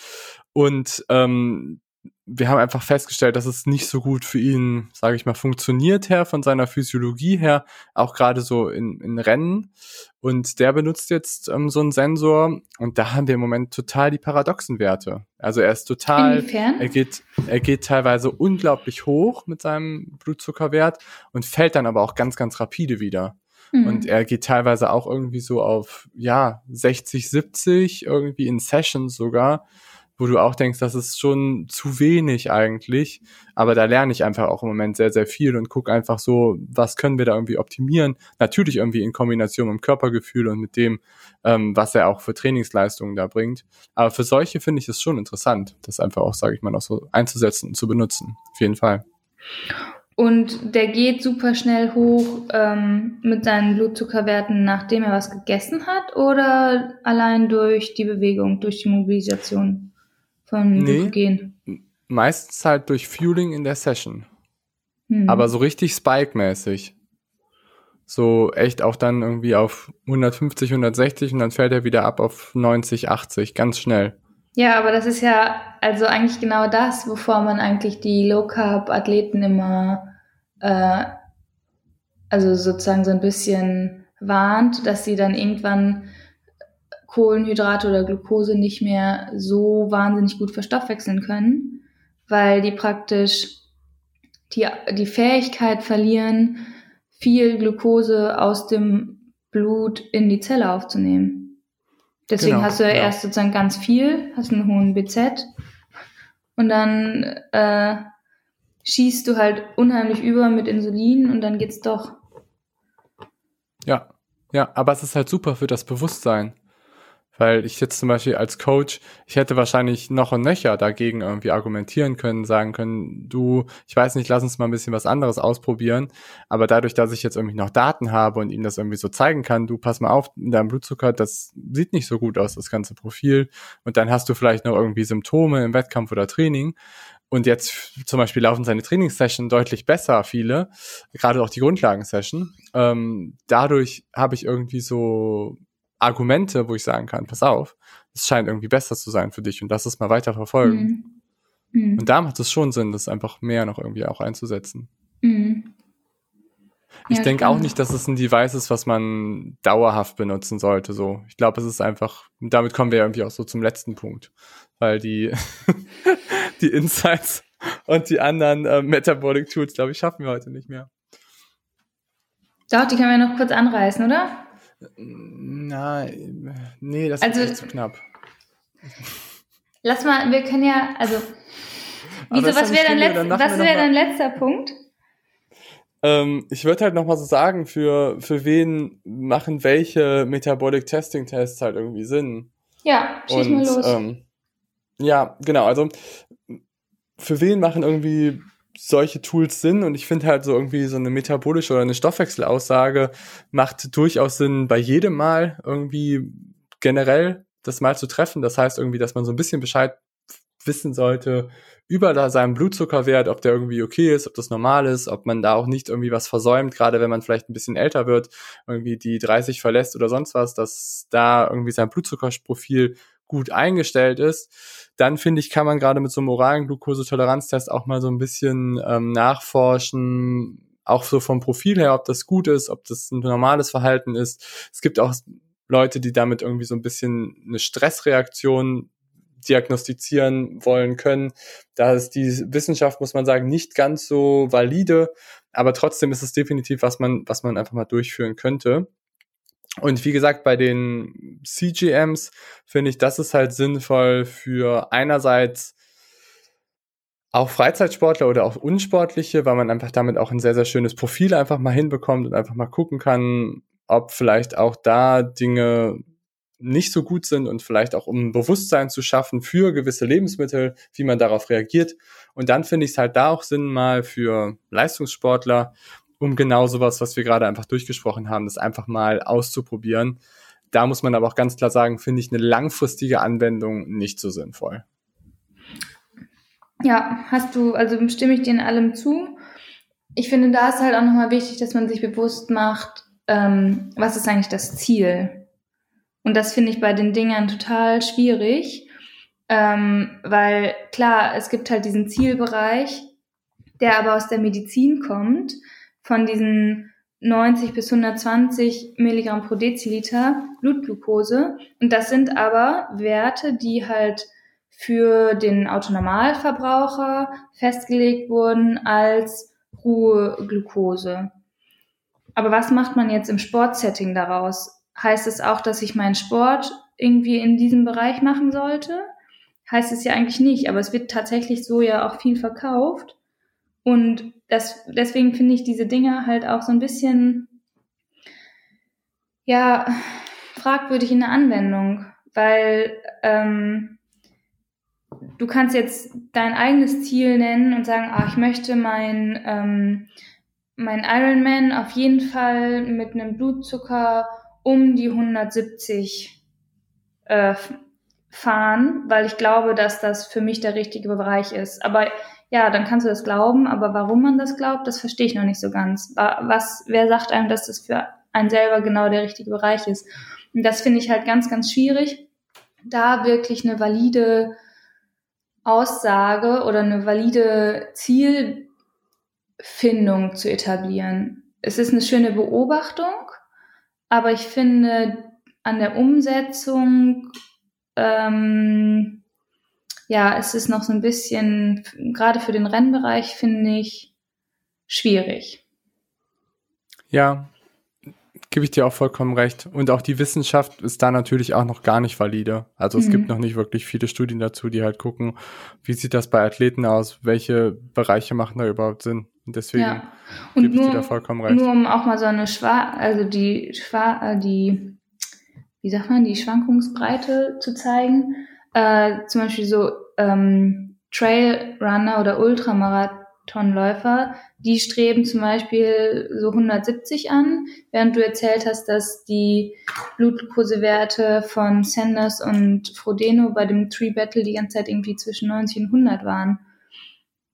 und ähm, wir haben einfach festgestellt, dass es nicht so gut für ihn, sage ich mal, funktioniert her von seiner Physiologie her, auch gerade so in, in Rennen. Und der benutzt jetzt ähm, so einen Sensor und da haben wir im Moment total die paradoxen Werte. Also er ist total, Inwiefern? er geht, er geht teilweise unglaublich hoch mit seinem Blutzuckerwert und fällt dann aber auch ganz, ganz rapide wieder. Mhm. Und er geht teilweise auch irgendwie so auf, ja, 60, 70, irgendwie in Sessions sogar wo du auch denkst, das ist schon zu wenig eigentlich. Aber da lerne ich einfach auch im Moment sehr, sehr viel und gucke einfach so, was können wir da irgendwie optimieren. Natürlich irgendwie in Kombination mit dem Körpergefühl und mit dem, ähm, was er auch für Trainingsleistungen da bringt. Aber für solche finde ich es schon interessant, das einfach auch, sage ich mal, auch so einzusetzen und zu benutzen. Auf jeden Fall. Und der geht super schnell hoch ähm, mit seinen Blutzuckerwerten, nachdem er was gegessen hat oder allein durch die Bewegung, durch die Mobilisation? Von nee, Glykogen? Meistens halt durch Fueling in der Session. Hm. Aber so richtig Spike-mäßig. So echt auch dann irgendwie auf 150, 160 und dann fällt er wieder ab auf 90, 80, ganz schnell. Ja, aber das ist ja also eigentlich genau das, wovor man eigentlich die Low-Carb-Athleten immer, äh, also sozusagen so ein bisschen warnt, dass sie dann irgendwann Kohlenhydrate oder Glucose nicht mehr so wahnsinnig gut verstoffwechseln können, weil die praktisch die, die Fähigkeit verlieren, viel Glucose aus dem Blut in die Zelle aufzunehmen. Deswegen genau, hast du ja, ja erst sozusagen ganz viel, hast einen hohen BZ und dann äh, schießt du halt unheimlich über mit Insulin und dann geht's doch. Ja, ja, aber es ist halt super für das Bewusstsein. Weil ich jetzt zum Beispiel als Coach, ich hätte wahrscheinlich noch und nöcher dagegen irgendwie argumentieren können, sagen können, du, ich weiß nicht, lass uns mal ein bisschen was anderes ausprobieren. Aber dadurch, dass ich jetzt irgendwie noch Daten habe und ihm das irgendwie so zeigen kann, du, pass mal auf, in deinem Blutzucker, das sieht nicht so gut aus, das ganze Profil. Und dann hast du vielleicht noch irgendwie Symptome im Wettkampf oder Training. Und jetzt zum Beispiel laufen seine Trainingssession deutlich besser, viele, gerade auch die Grundlagensession. Ähm, dadurch habe ich irgendwie so Argumente, wo ich sagen kann, pass auf, es scheint irgendwie besser zu sein für dich und lass es mal weiter verfolgen. Mhm. Mhm. Und da macht es schon Sinn, das einfach mehr noch irgendwie auch einzusetzen. Mhm. Ich ja, denke auch nicht, dass es ein Device ist, was man dauerhaft benutzen sollte. So, ich glaube, es ist einfach. Damit kommen wir irgendwie auch so zum letzten Punkt, weil die die Insights und die anderen äh, Metabolic Tools, glaube ich, schaffen wir heute nicht mehr. Doch, die können wir noch kurz anreißen, oder? Nein, nee, das also, ist zu knapp. Lass mal, wir können ja, also Wieso, was wäre dein, letz was wär dein letzter Punkt? Ähm, ich würde halt nochmal so sagen, für, für wen machen welche Metabolic Testing Tests halt irgendwie Sinn? Ja, schieß Und, mal los. Ähm, ja, genau, also für wen machen irgendwie solche Tools Sinn und ich finde halt so irgendwie so eine metabolische oder eine Stoffwechselaussage macht durchaus Sinn bei jedem Mal irgendwie generell das mal zu treffen. Das heißt irgendwie, dass man so ein bisschen Bescheid wissen sollte über da seinen Blutzuckerwert, ob der irgendwie okay ist, ob das normal ist, ob man da auch nicht irgendwie was versäumt, gerade wenn man vielleicht ein bisschen älter wird, irgendwie die 30 verlässt oder sonst was, dass da irgendwie sein Blutzuckerprofil gut eingestellt ist, dann finde ich, kann man gerade mit so einem oralen Glukosetoleranztest auch mal so ein bisschen ähm, nachforschen, auch so vom Profil her, ob das gut ist, ob das ein normales Verhalten ist. Es gibt auch Leute, die damit irgendwie so ein bisschen eine Stressreaktion diagnostizieren wollen können. Da ist die Wissenschaft, muss man sagen, nicht ganz so valide, aber trotzdem ist es definitiv, was man, was man einfach mal durchführen könnte. Und wie gesagt, bei den CGMs finde ich, das ist halt sinnvoll für einerseits auch Freizeitsportler oder auch Unsportliche, weil man einfach damit auch ein sehr, sehr schönes Profil einfach mal hinbekommt und einfach mal gucken kann, ob vielleicht auch da Dinge nicht so gut sind und vielleicht auch um Bewusstsein zu schaffen für gewisse Lebensmittel, wie man darauf reagiert. Und dann finde ich es halt da auch Sinn mal für Leistungssportler, um genau sowas, was wir gerade einfach durchgesprochen haben, das einfach mal auszuprobieren. Da muss man aber auch ganz klar sagen, finde ich eine langfristige Anwendung nicht so sinnvoll. Ja, hast du, also stimme ich dir in allem zu. Ich finde, da ist halt auch nochmal wichtig, dass man sich bewusst macht, ähm, was ist eigentlich das Ziel und das finde ich bei den Dingern total schwierig, ähm, weil klar, es gibt halt diesen Zielbereich, der aber aus der Medizin kommt, von diesen 90 bis 120 Milligramm pro Deziliter Blutglucose. Und das sind aber Werte, die halt für den Autonormalverbraucher festgelegt wurden als Ruheglucose. Aber was macht man jetzt im Sportsetting daraus? heißt es auch, dass ich meinen Sport irgendwie in diesem Bereich machen sollte? Heißt es ja eigentlich nicht, aber es wird tatsächlich so ja auch viel verkauft. Und das, deswegen finde ich diese Dinge halt auch so ein bisschen, ja, fragwürdig in der Anwendung, weil ähm, du kannst jetzt dein eigenes Ziel nennen und sagen, ah, ich möchte mein, ähm, mein Ironman auf jeden Fall mit einem Blutzucker um die 170 äh, fahren, weil ich glaube, dass das für mich der richtige Bereich ist. Aber ja, dann kannst du das glauben, aber warum man das glaubt, das verstehe ich noch nicht so ganz. Was, wer sagt einem, dass das für einen selber genau der richtige Bereich ist? Und das finde ich halt ganz, ganz schwierig, da wirklich eine valide Aussage oder eine valide Zielfindung zu etablieren. Es ist eine schöne Beobachtung, aber ich finde, an der Umsetzung, ähm, ja, es ist noch so ein bisschen, gerade für den Rennbereich, finde ich, schwierig. Ja, gebe ich dir auch vollkommen recht. Und auch die Wissenschaft ist da natürlich auch noch gar nicht valide. Also es mhm. gibt noch nicht wirklich viele Studien dazu, die halt gucken, wie sieht das bei Athleten aus, welche Bereiche machen da überhaupt Sinn. Und deswegen ja. und gebe ich dir da vollkommen recht. Nur um auch mal so eine Schwa also die Schwa äh, die, wie sagt man, die Schwankungsbreite zu zeigen. Äh, zum Beispiel so ähm, Trailrunner oder Ultramarathonläufer, die streben zum Beispiel so 170 an, während du erzählt hast, dass die Blutglukosewerte von Sanders und Frodeno bei dem Tree Battle die ganze Zeit irgendwie zwischen 90 und 100 waren.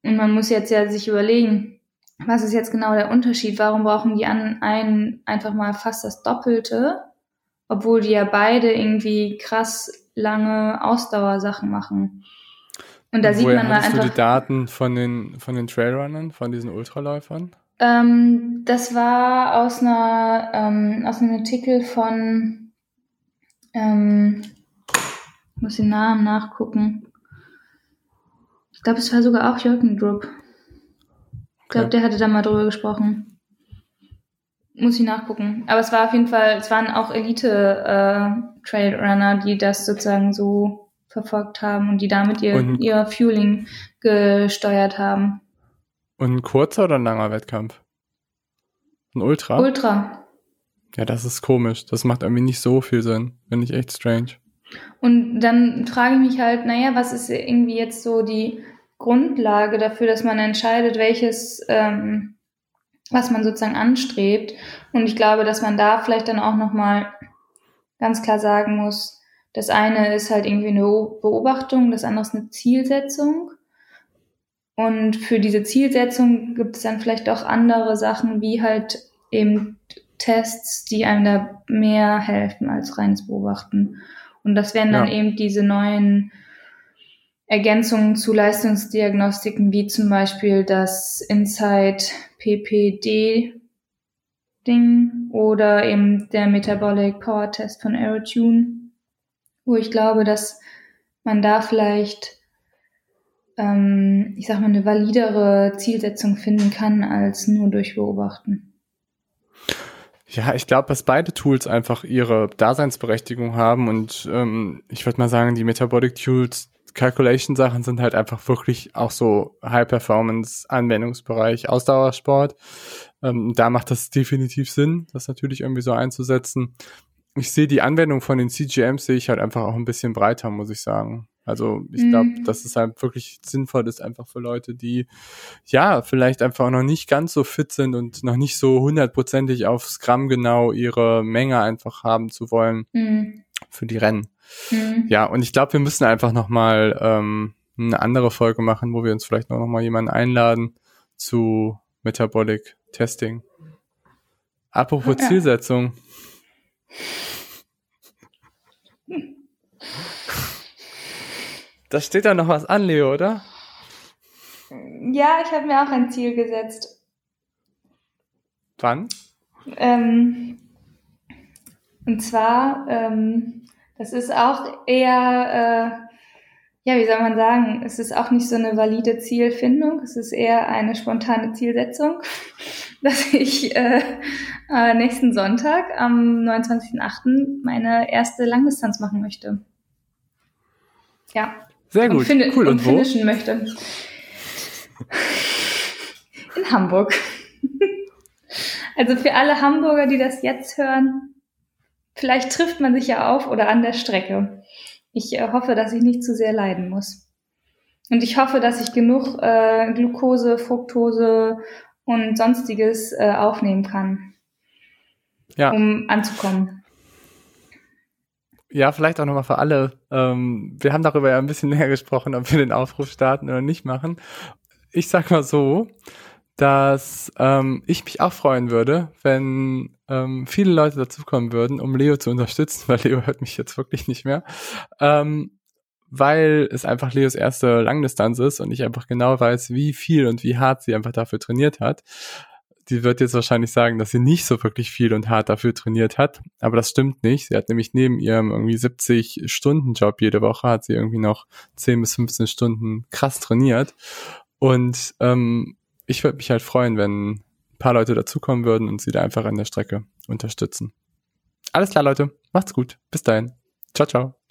Und man muss jetzt ja sich überlegen, was ist jetzt genau der Unterschied? Warum brauchen die einen einfach mal fast das Doppelte, obwohl die ja beide irgendwie krass lange Ausdauersachen machen? Und da Und sieht woher man mal einfach. du die Daten von den, von den Trailrunnern, von diesen Ultraläufern? Ähm, das war aus einer ähm, aus einem Artikel von ähm, ich muss den Namen nachgucken. Ich glaube, es war sogar auch Jürgen Drupp. Ich glaube, Okay. der hatte da mal drüber gesprochen. Muss ich nachgucken. Aber es war auf jeden Fall, es waren auch Elite-Trailrunner, die das sozusagen so verfolgt haben und die damit ihr, Und- ihr Fueling gesteuert haben. Und ein kurzer oder ein langer Wettkampf? Ein Ultra? Ultra. ja, das ist komisch. Das macht irgendwie nicht so viel Sinn. Finde ich echt strange. Und dann frage ich mich halt, naja, was ist irgendwie jetzt so die Grundlage dafür, dass man entscheidet, welches, ähm, was man sozusagen anstrebt. Und ich glaube, dass man da vielleicht dann auch nochmal ganz klar sagen muss, das eine ist halt irgendwie eine Beobachtung, das andere ist eine Zielsetzung. Und für diese Zielsetzung gibt es dann vielleicht auch andere Sachen, wie halt eben Tests, die einem da mehr helfen als reines Beobachten. Und das wären dann Ja. eben diese neuen Ergänzungen zu Leistungsdiagnostiken, wie zum Beispiel das Insight PPD Ding oder eben der Metabolic Power Test von Aerotune, wo ich glaube, dass man da vielleicht, ähm, ich sag mal, eine validere Zielsetzung finden kann als nur durch Beobachten. Ja, ich glaube, dass beide Tools einfach ihre Daseinsberechtigung haben und ähm, ich würde mal sagen, die Metabolic Tools Calculation Sachen sind halt einfach wirklich auch so High Performance Anwendungsbereich Ausdauersport. Ähm, da macht das definitiv Sinn, das natürlich irgendwie so einzusetzen. Ich sehe die Anwendung von den CGMs sehe ich halt einfach auch ein bisschen breiter, muss ich sagen. Also ich glaube, Mhm. dass es halt wirklich sinnvoll ist, einfach für Leute, die ja vielleicht einfach noch nicht ganz so fit sind und noch nicht so hundertprozentig aufs Gramm genau ihre Menge einfach haben zu wollen Mhm. für die Rennen. Mhm. Ja, und ich glaube, wir müssen einfach noch mal ähm, eine andere Folge machen, wo wir uns vielleicht noch mal jemanden einladen zu Metabolic Testing. Apropos Ja. Zielsetzung. Da steht da noch was an, Leo, oder? Ja, ich habe mir auch ein Ziel gesetzt. Wann? Ähm, und zwar, ähm, das ist auch eher, äh, ja, wie soll man sagen, es ist auch nicht so eine valide Zielfindung, es ist eher eine spontane Zielsetzung, dass ich äh, äh, nächsten Sonntag am 29.08. meine erste Langdistanz machen möchte. Ja. Sehr Und, gut. fini cool. und Und wo? finishen möchte. In Hamburg. Also für alle Hamburger, die das jetzt hören, vielleicht trifft man sich ja auf oder an der Strecke. Ich äh, hoffe, dass ich nicht zu sehr leiden muss. Und ich hoffe, dass ich genug äh, Glucose, Fructose und sonstiges äh, aufnehmen kann, Ja. um anzukommen. Ja, vielleicht auch nochmal für alle. Ähm, wir haben darüber ja ein bisschen näher gesprochen, ob wir den Aufruf starten oder nicht machen. Ich sag mal so, dass ähm, ich mich auch freuen würde, wenn ähm, viele Leute dazukommen würden, um Leo zu unterstützen, weil Leo hört mich jetzt wirklich nicht mehr. Ähm, weil es einfach Leos erste Langdistanz ist und ich einfach genau weiß, wie viel und wie hart sie einfach dafür trainiert hat. Die wird jetzt wahrscheinlich sagen, dass sie nicht so wirklich viel und hart dafür trainiert hat, aber das stimmt nicht. Sie hat nämlich neben ihrem irgendwie 70 Stunden Job jede Woche hat sie irgendwie noch 10 bis 15 Stunden krass trainiert und ähm, ich würde mich halt freuen, wenn paar Leute dazukommen würden und sie da einfach an der Strecke unterstützen. Alles klar, Leute. Macht's gut. Bis dahin. Ciao, ciao.